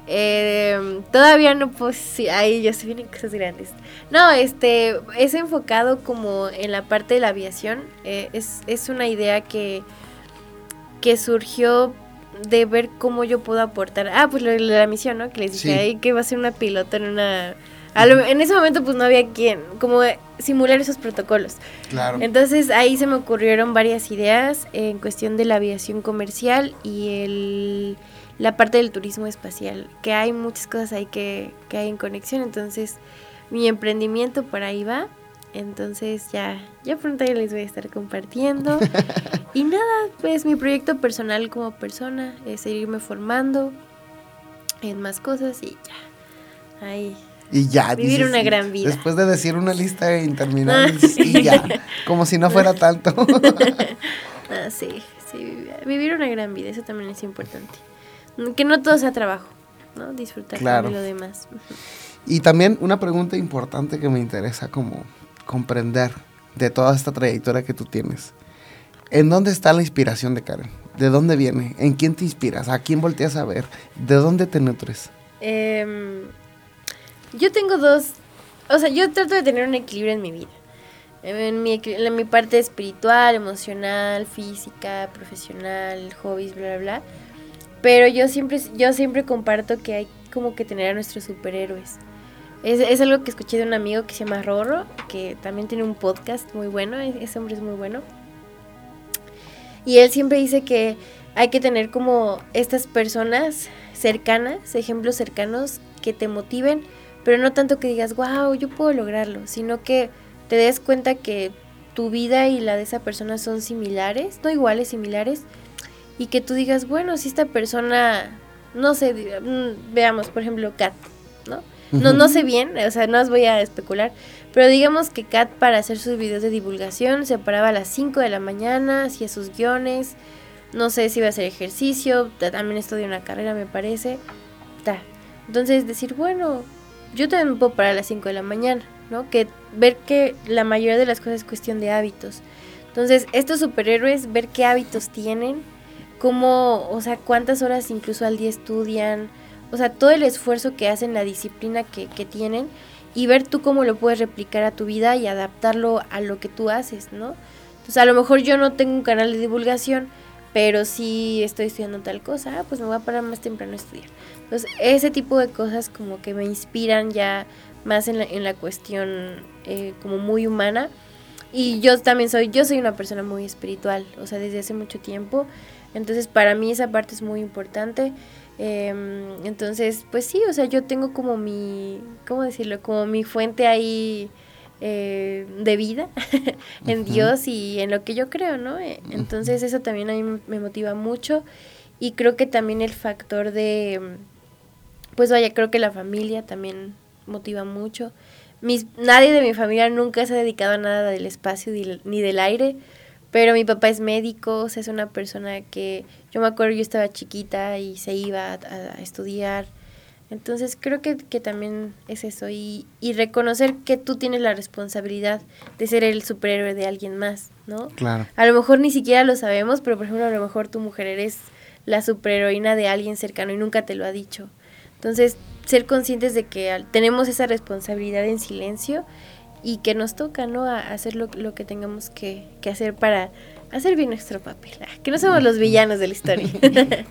Eh, todavía no pues sí, ahí ya se vienen cosas grandes. No, este es enfocado como en la parte de la aviación. Eh, es, es una idea que, que surgió de ver cómo yo puedo aportar. Ah, pues de la misión, ¿no? Que les dije Sí. ahí que va a ser una piloto en una. lo- en ese momento pues no había quien, como simular esos protocolos. Claro. Entonces ahí se me ocurrieron varias ideas en cuestión de la aviación comercial y el, la parte del turismo espacial, que hay muchas cosas ahí que, que hay en conexión, entonces mi emprendimiento por ahí va, entonces ya, ya pronto ya les voy a estar compartiendo. y nada, pues mi proyecto personal como persona es seguirme formando en más cosas y ya. Ahí. Y ya. Vivir una gran vida. Después de decir una lista interminable, dices, y ya. Como si no fuera tanto. Ah, sí, sí, vivir- una gran vida, eso también es importante. Que no todo sea trabajo, ¿no? Disfrutar Claro. de lo demás. Y también una pregunta importante que me interesa como comprender de toda esta trayectoria que tú tienes. ¿En dónde está la inspiración de Karen? ¿De dónde viene? ¿En quién te inspiras? ¿A quién volteas a ver? ¿De dónde te nutres? Em, yo tengo dos, o sea, yo trato de tener un equilibrio en mi vida. En mi, en mi parte espiritual, emocional, física, profesional, hobbies, bla, bla, bla. Pero yo siempre, yo siempre comparto que hay como que tener a nuestros superhéroes. Es, es algo que escuché de un amigo que se llama Rorro, que también tiene un podcast muy bueno, e- ese hombre es muy bueno. Y él siempre dice que hay que tener como estas personas cercanas, ejemplos cercanos que te motiven, pero no tanto que digas, wow, yo puedo lograrlo, sino que te des cuenta que tu vida y la de esa persona son similares, no iguales, similares, y que tú digas, bueno, si esta persona, no sé, mm, veamos, por ejemplo, Kat, ¿no? No, no sé bien, o sea, no os voy a especular, pero digamos que Kat para hacer sus videos de divulgación se paraba a las 5 de la mañana, hacía sus guiones, no sé si iba a hacer ejercicio, ta- también estudió una carrera me parece, ta. Entonces decir, bueno, yo también me puedo parar a las 5 de la mañana, ¿no? Que ver que la mayoría de las cosas es cuestión de hábitos. Entonces, estos superhéroes, ver qué hábitos tienen, cómo, o sea, cuántas horas incluso al día estudian, o sea, todo el esfuerzo que hacen, la disciplina que, que tienen, y ver tú cómo lo puedes replicar a tu vida y adaptarlo a lo que tú haces, ¿no? Entonces, a lo mejor yo no tengo un canal de divulgación, pero sí estoy estudiando tal cosa, ah, pues me voy a parar más temprano a estudiar. Entonces, ese tipo de cosas como que me inspiran ya más en la, en la cuestión eh, como muy humana. Y yo también soy, yo soy una persona muy espiritual, o sea, desde hace mucho tiempo. Entonces, para mí esa parte es muy importante. Em, entonces, pues sí, o sea, yo tengo como mi, ¿cómo decirlo? Como mi fuente ahí eh, de vida en. Dios y en lo que yo creo, ¿no? Eh, Entonces, eso también a mí me motiva mucho. Y creo que también el factor de, pues vaya, creo que la familia también motiva mucho. Mis, nadie de mi familia nunca se ha dedicado a nada del espacio ni, ni del aire, pero mi papá es médico, o sea, es una persona que yo me acuerdo, yo estaba chiquita y se iba a, a estudiar. Entonces creo que, que también es eso y, y reconocer que tú tienes la responsabilidad de ser el superhéroe de alguien más, ¿no? Claro. A lo mejor ni siquiera lo sabemos, pero por ejemplo, a lo mejor tu mujer eres la superheroína de alguien cercano y nunca te lo ha dicho. Entonces, ser conscientes de que tenemos esa responsabilidad en silencio y que nos toca, ¿no? A, a hacer lo, lo que tengamos que, que hacer para hacer bien nuestro papel. Ah, Que no somos los villanos de la historia.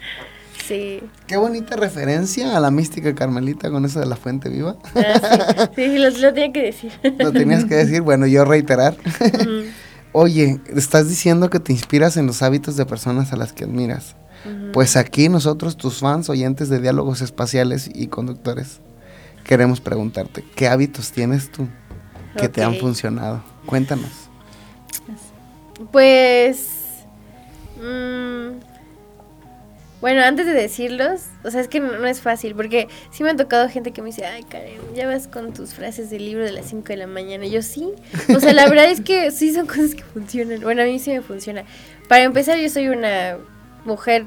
sí. Qué bonita referencia a la mística carmelita con eso de la fuente viva. Ah, sí, sí, lo, lo tenía que decir. Lo tenías que decir, bueno, yo reiterar. Oye, estás diciendo que te inspiras en los hábitos de personas a las que admiras. Pues aquí nosotros, tus fans, oyentes de diálogos espaciales y conductores, queremos preguntarte, ¿qué hábitos tienes tú que te han funcionado? Cuéntanos. Pues. mm, Bueno, antes de decirlos, o sea, es que no, es fácil, porque sí me han tocado gente que me dice, ay, Karen, ya vas con tus frases del libro de las 5 de la mañana. Yo sí. O sea, la verdad es que sí son cosas que funcionan. Bueno, a mí sí me funciona. Para empezar, yo soy una mujer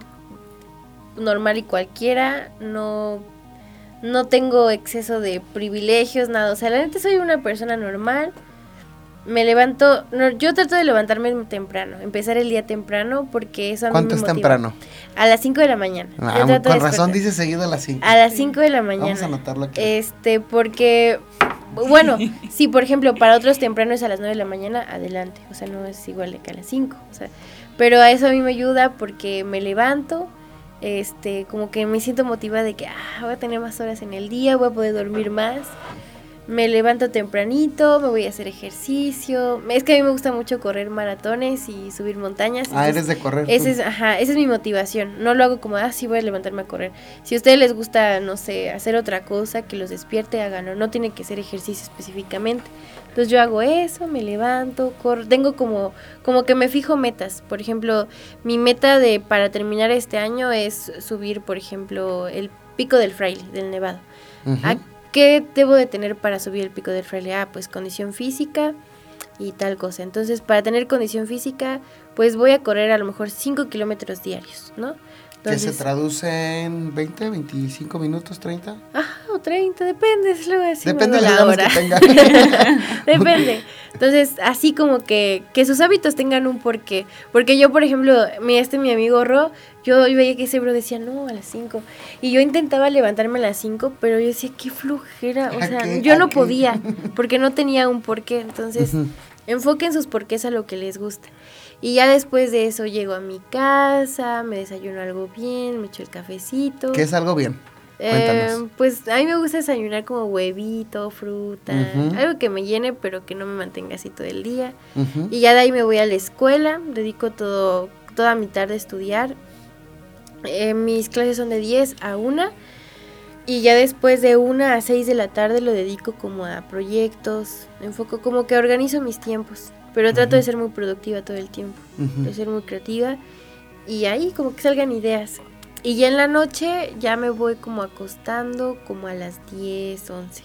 normal y cualquiera, no, no tengo exceso de privilegios, nada. O sea, la neta soy una persona normal me levanto, no, yo trato de levantarme temprano, empezar el día temprano porque eso a mí ¿Cuánto es temprano? A las 5 de la mañana. Ah, con razón dice seguido a las 5. A las 5 de la mañana. Vamos a anotarlo aquí. Este, porque bueno, si por ejemplo para otros temprano es a las 9 de la mañana, adelante, o sea, no es igual que a las 5, o sea, pero a eso a mí me ayuda porque me levanto, este, como que me siento motivada de que ah, voy a tener más horas en el día, voy a poder dormir más me levanto tempranito, me voy a hacer ejercicio. Es que a mí me gusta mucho correr maratones y subir montañas. Ah, eres de correr. Ese es, ajá, esa es mi motivación. No lo hago como, ah, sí voy a levantarme a correr. Si a ustedes les gusta, no sé, hacer otra cosa que los despierte, háganlo. No tiene que ser ejercicio específicamente. Entonces yo hago eso, me levanto, corro. Tengo como, como que me fijo metas. Por ejemplo, mi meta de para terminar este año es subir, por ejemplo, el pico del fraile, del Nevado. ¿Qué debo de tener para subir el pico del fraile? Ah, pues condición física y tal cosa. Entonces, para tener condición física, pues voy a correr a lo mejor 5 kilómetros diarios, ¿no? Que se traduce en 20, 25 minutos, 30. Ajá, o 30, depende, es lo así Depende de la hora. Que tenga. depende. Entonces, así como que, que sus hábitos tengan un porqué. Porque yo, por ejemplo, mi, este mi amigo Ro, yo veía que ese bro decía, no, a las 5. Y yo intentaba levantarme a las 5, pero yo decía, qué flujera. O sea, yo no podía, porque no tenía un porqué. Entonces, enfoquen sus porqués a lo que les gusta. Y ya después de eso llego a mi casa, me desayuno algo bien, me echo el cafecito. ¿Qué es algo bien? Eh, pues a mí me gusta desayunar como huevito, fruta, algo que me llene pero que no me mantenga así todo el día. Y ya de ahí me voy a la escuela, dedico todo, toda mi tarde a estudiar. Eh, mis clases son de 10 a 1 y ya después de 1 a 6 de la tarde lo dedico como a proyectos, enfoco como que organizo mis tiempos. Pero trato de ser muy productiva todo el tiempo, de ser muy creativa y ahí como que salgan ideas. Y ya en la noche ya me voy como acostando como a las 10, 11.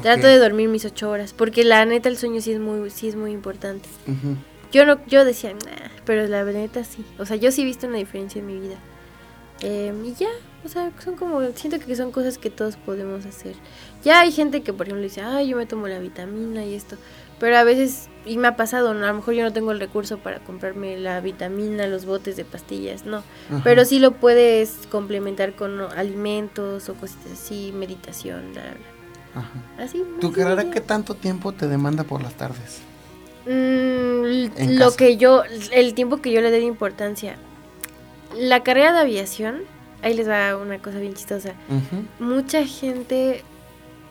Trato de dormir mis 8 horas, porque la neta el sueño sí es muy, sí es muy importante. Yo no, yo decía, pero la neta sí. O sea, yo sí he visto una diferencia en mi vida. Em, y ya, o sea, son como, siento que son cosas que todos podemos hacer. Ya hay gente que, por ejemplo, dice, ay, yo me tomo la vitamina y esto. Pero a veces, y me ha pasado, ¿no? a lo mejor yo no tengo el recurso para comprarme la vitamina, los botes de pastillas, no. Pero sí lo puedes complementar con alimentos o cositas así, meditación, bla, bla. Ajá. Así. ¿Tu carrera qué tanto tiempo te demanda por las tardes? Mm, lo que yo, el tiempo que yo le doy importancia. La carrera de aviación, ahí les va una cosa bien chistosa. Mucha gente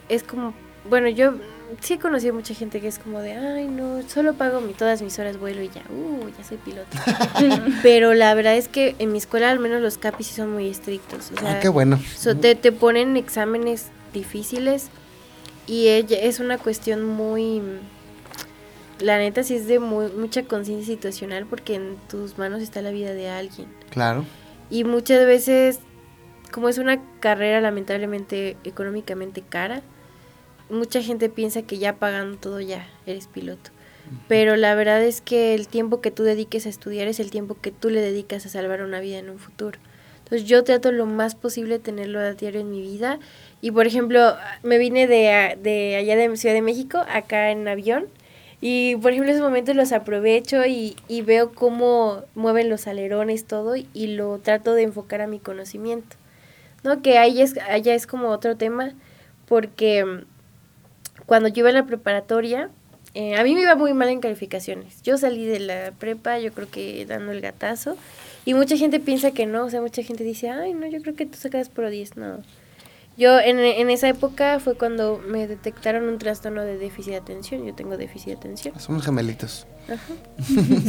es como, bueno, yo sí he conocido mucha gente que es como de, ay, no, solo pago mi, todas mis horas vuelo y ya, uh, ya soy piloto. Pero la verdad es que en mi escuela al menos los capis sí son muy estrictos. O sea, ah, qué bueno. te, te ponen exámenes difíciles y es una cuestión muy... La neta sí es de muy, mucha conciencia situacional porque en tus manos está la vida de alguien. Claro. Y muchas veces, como es una carrera lamentablemente económicamente cara, mucha gente piensa que ya pagando todo ya eres piloto. Pero la verdad es que el tiempo que tú dediques a estudiar es el tiempo que tú le dedicas a salvar una vida en un futuro. Entonces yo trato lo más posible tenerlo a diario en mi vida. Y por ejemplo, me vine de, de allá de Ciudad de México, acá en avión. Y por ejemplo, esos momentos los aprovecho y, y veo cómo mueven los alerones, todo, y lo trato de enfocar a mi conocimiento. ¿No? Que ahí es, allá es como otro tema, porque cuando yo iba a la preparatoria, eh, a mí me iba muy mal en calificaciones. Yo salí de la prepa, yo creo que dando el gatazo. Y mucha gente piensa que no, o sea, mucha gente dice, ay, no, yo creo que tú sacas por 10. No, yo en, en, esa época fue cuando me detectaron un trastorno de déficit de atención. Yo tengo déficit de atención. Somos gemelitos. Ajá.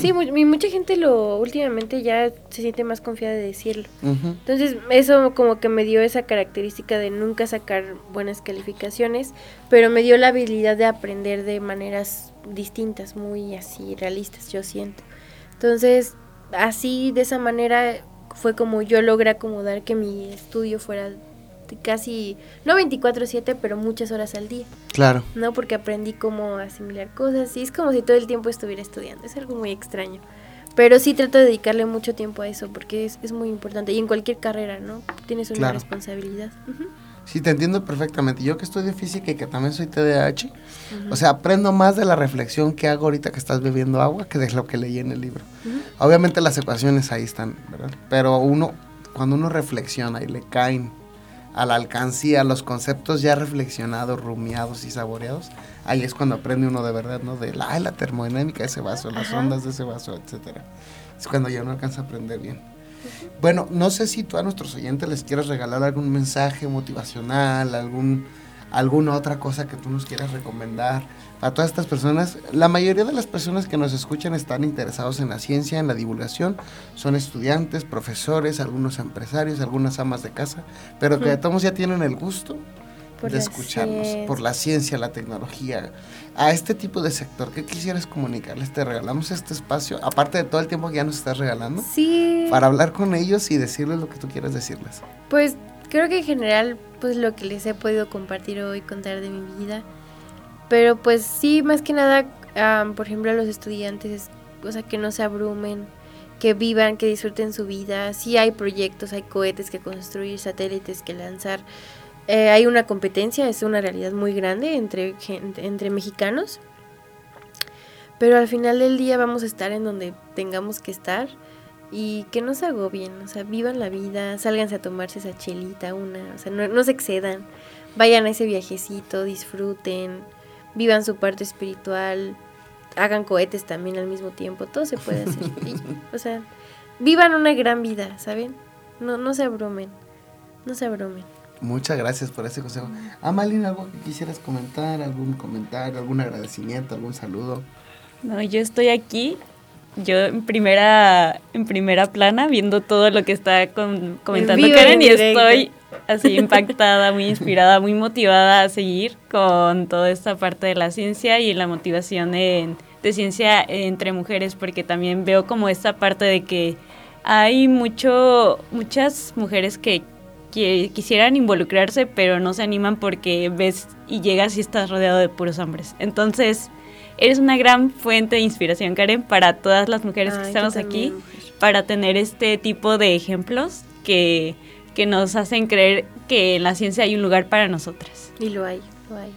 Sí, mucha gente lo últimamente ya se siente más confiada de decirlo. Entonces, eso como que me dio esa característica de nunca sacar buenas calificaciones, pero me dio la habilidad de aprender de maneras distintas, muy así realistas, yo siento. Entonces, así de esa manera fue como yo logré acomodar que mi estudio fuera casi, no 24/7, pero muchas horas al día, Claro. ¿no? Porque aprendí cómo asimilar cosas y es como si todo el tiempo estuviera estudiando, es algo muy extraño. Pero sí trato de dedicarle mucho tiempo a eso porque es, es muy importante y en cualquier carrera, ¿no? Tienes una Claro. responsabilidad. Sí, te entiendo perfectamente. Yo que estudio física y que también soy TDAH, o sea, aprendo más de la reflexión que hago ahorita que estás bebiendo agua que de lo que leí en el libro. Obviamente las ecuaciones ahí están, ¿verdad? Pero uno, cuando uno reflexiona y le caen a la alcancía los conceptos ya reflexionados, rumiados y saboreados, ahí es cuando aprende uno de verdad, ¿no? De la, la termodinámica de ese vaso, las Ajá. ondas de ese vaso, etcétera. Es cuando ya uno alcanza a aprender bien. Bueno, no sé si tú a nuestros oyentes les quieres regalar algún mensaje motivacional, algún, alguna otra cosa que tú nos quieras recomendar. Para todas estas personas, la mayoría de las personas que nos escuchan están interesados en la ciencia, en la divulgación, son estudiantes, profesores, algunos empresarios, algunas amas de casa, pero que de todos ya tienen el gusto Por de escucharnos, por la ciencia, la tecnología. A este tipo de sector, ¿qué quisieras comunicarles? Te regalamos este espacio, aparte de todo el tiempo que ya nos estás regalando Sí. para hablar con ellos y decirles lo que tú quieras decirles. Pues creo que en general, pues lo que les he podido compartir hoy, contar de mi vida. Pero pues sí, más que nada, am, por ejemplo, a los estudiantes, o sea, que no se abrumen, que vivan, que disfruten su vida. Sí hay proyectos, hay cohetes que construir, satélites que lanzar. Eh, hay una competencia, es una realidad muy grande entre, entre mexicanos. Pero al final del día vamos a estar en donde tengamos que estar y que no se agobien, o sea, vivan la vida, sálganse a tomarse esa chelita, una, o sea, no, no se excedan, vayan a ese viajecito, disfruten, vivan su parte espiritual, hagan cohetes también al mismo tiempo, todo se puede hacer. y, o sea, vivan una gran vida, ¿saben? No, no se abrumen, no se abrumen. Muchas gracias por ese consejo. Amalina, ¿algo que quisieras comentar? ¿Algún comentario? ¿Algún agradecimiento? ¿Algún saludo? No, yo estoy aquí, yo en primera, en primera plana, viendo todo lo que está con- comentando Karen en y directo. estoy así impactada, muy inspirada, muy motivada a seguir con toda esta parte de la ciencia y la motivación en- de ciencia entre mujeres, porque también veo como esta parte de que hay mucho, muchas mujeres que, que quisieran involucrarse, pero no se animan porque ves y llegas y estás rodeado de puros hombres. Entonces, eres una gran fuente de inspiración, Karen, para todas las mujeres que Ay, estamos aquí, para tener este tipo de ejemplos que, que nos hacen creer que en la ciencia hay un lugar para nosotras. Y lo hay, lo hay.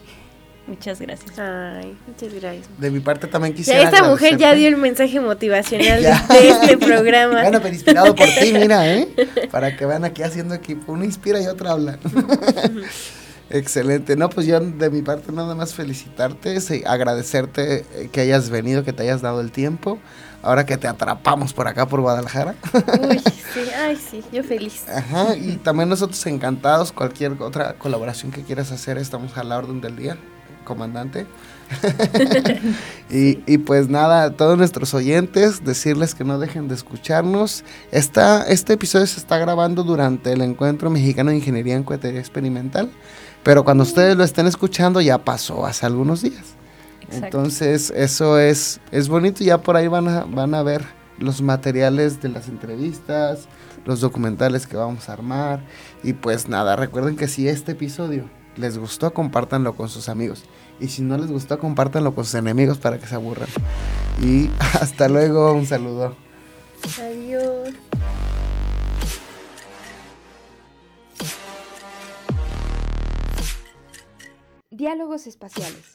Muchas gracias. Ay, muchas gracias. De mi parte también Ya quisiera esta mujer ya dio el mensaje motivacional de este programa. Bueno, pero inspirado por ti, mira, ¿eh? Para que vean aquí haciendo equipo. Uno inspira y otro habla. Excelente. No, pues yo de mi parte nada más felicitarte, sí, agradecerte eh, que hayas venido, que te hayas dado el tiempo. Ahora que te atrapamos por acá, por Guadalajara. Uy, sí, ay, sí, yo feliz. Ajá, y también nosotros encantados, cualquier otra colaboración que quieras hacer, estamos a la orden del día, comandante. y, y pues nada, a todos nuestros oyentes, decirles que no dejen de escucharnos. Esta, este episodio se está grabando durante el Encuentro Mexicano de Ingeniería en Cohetería Experimental, pero cuando ustedes lo estén escuchando ya pasó hace algunos días. Exacto. Entonces, eso es, es bonito. Ya por ahí van a, van a ver los materiales de las entrevistas, los documentales que vamos a armar. Y pues nada, recuerden que si este episodio les gustó, compártanlo con sus amigos. Y si no les gustó, compártanlo con sus enemigos para que se aburran. Y hasta luego, un saludo. Adiós. Diálogos Espaciales,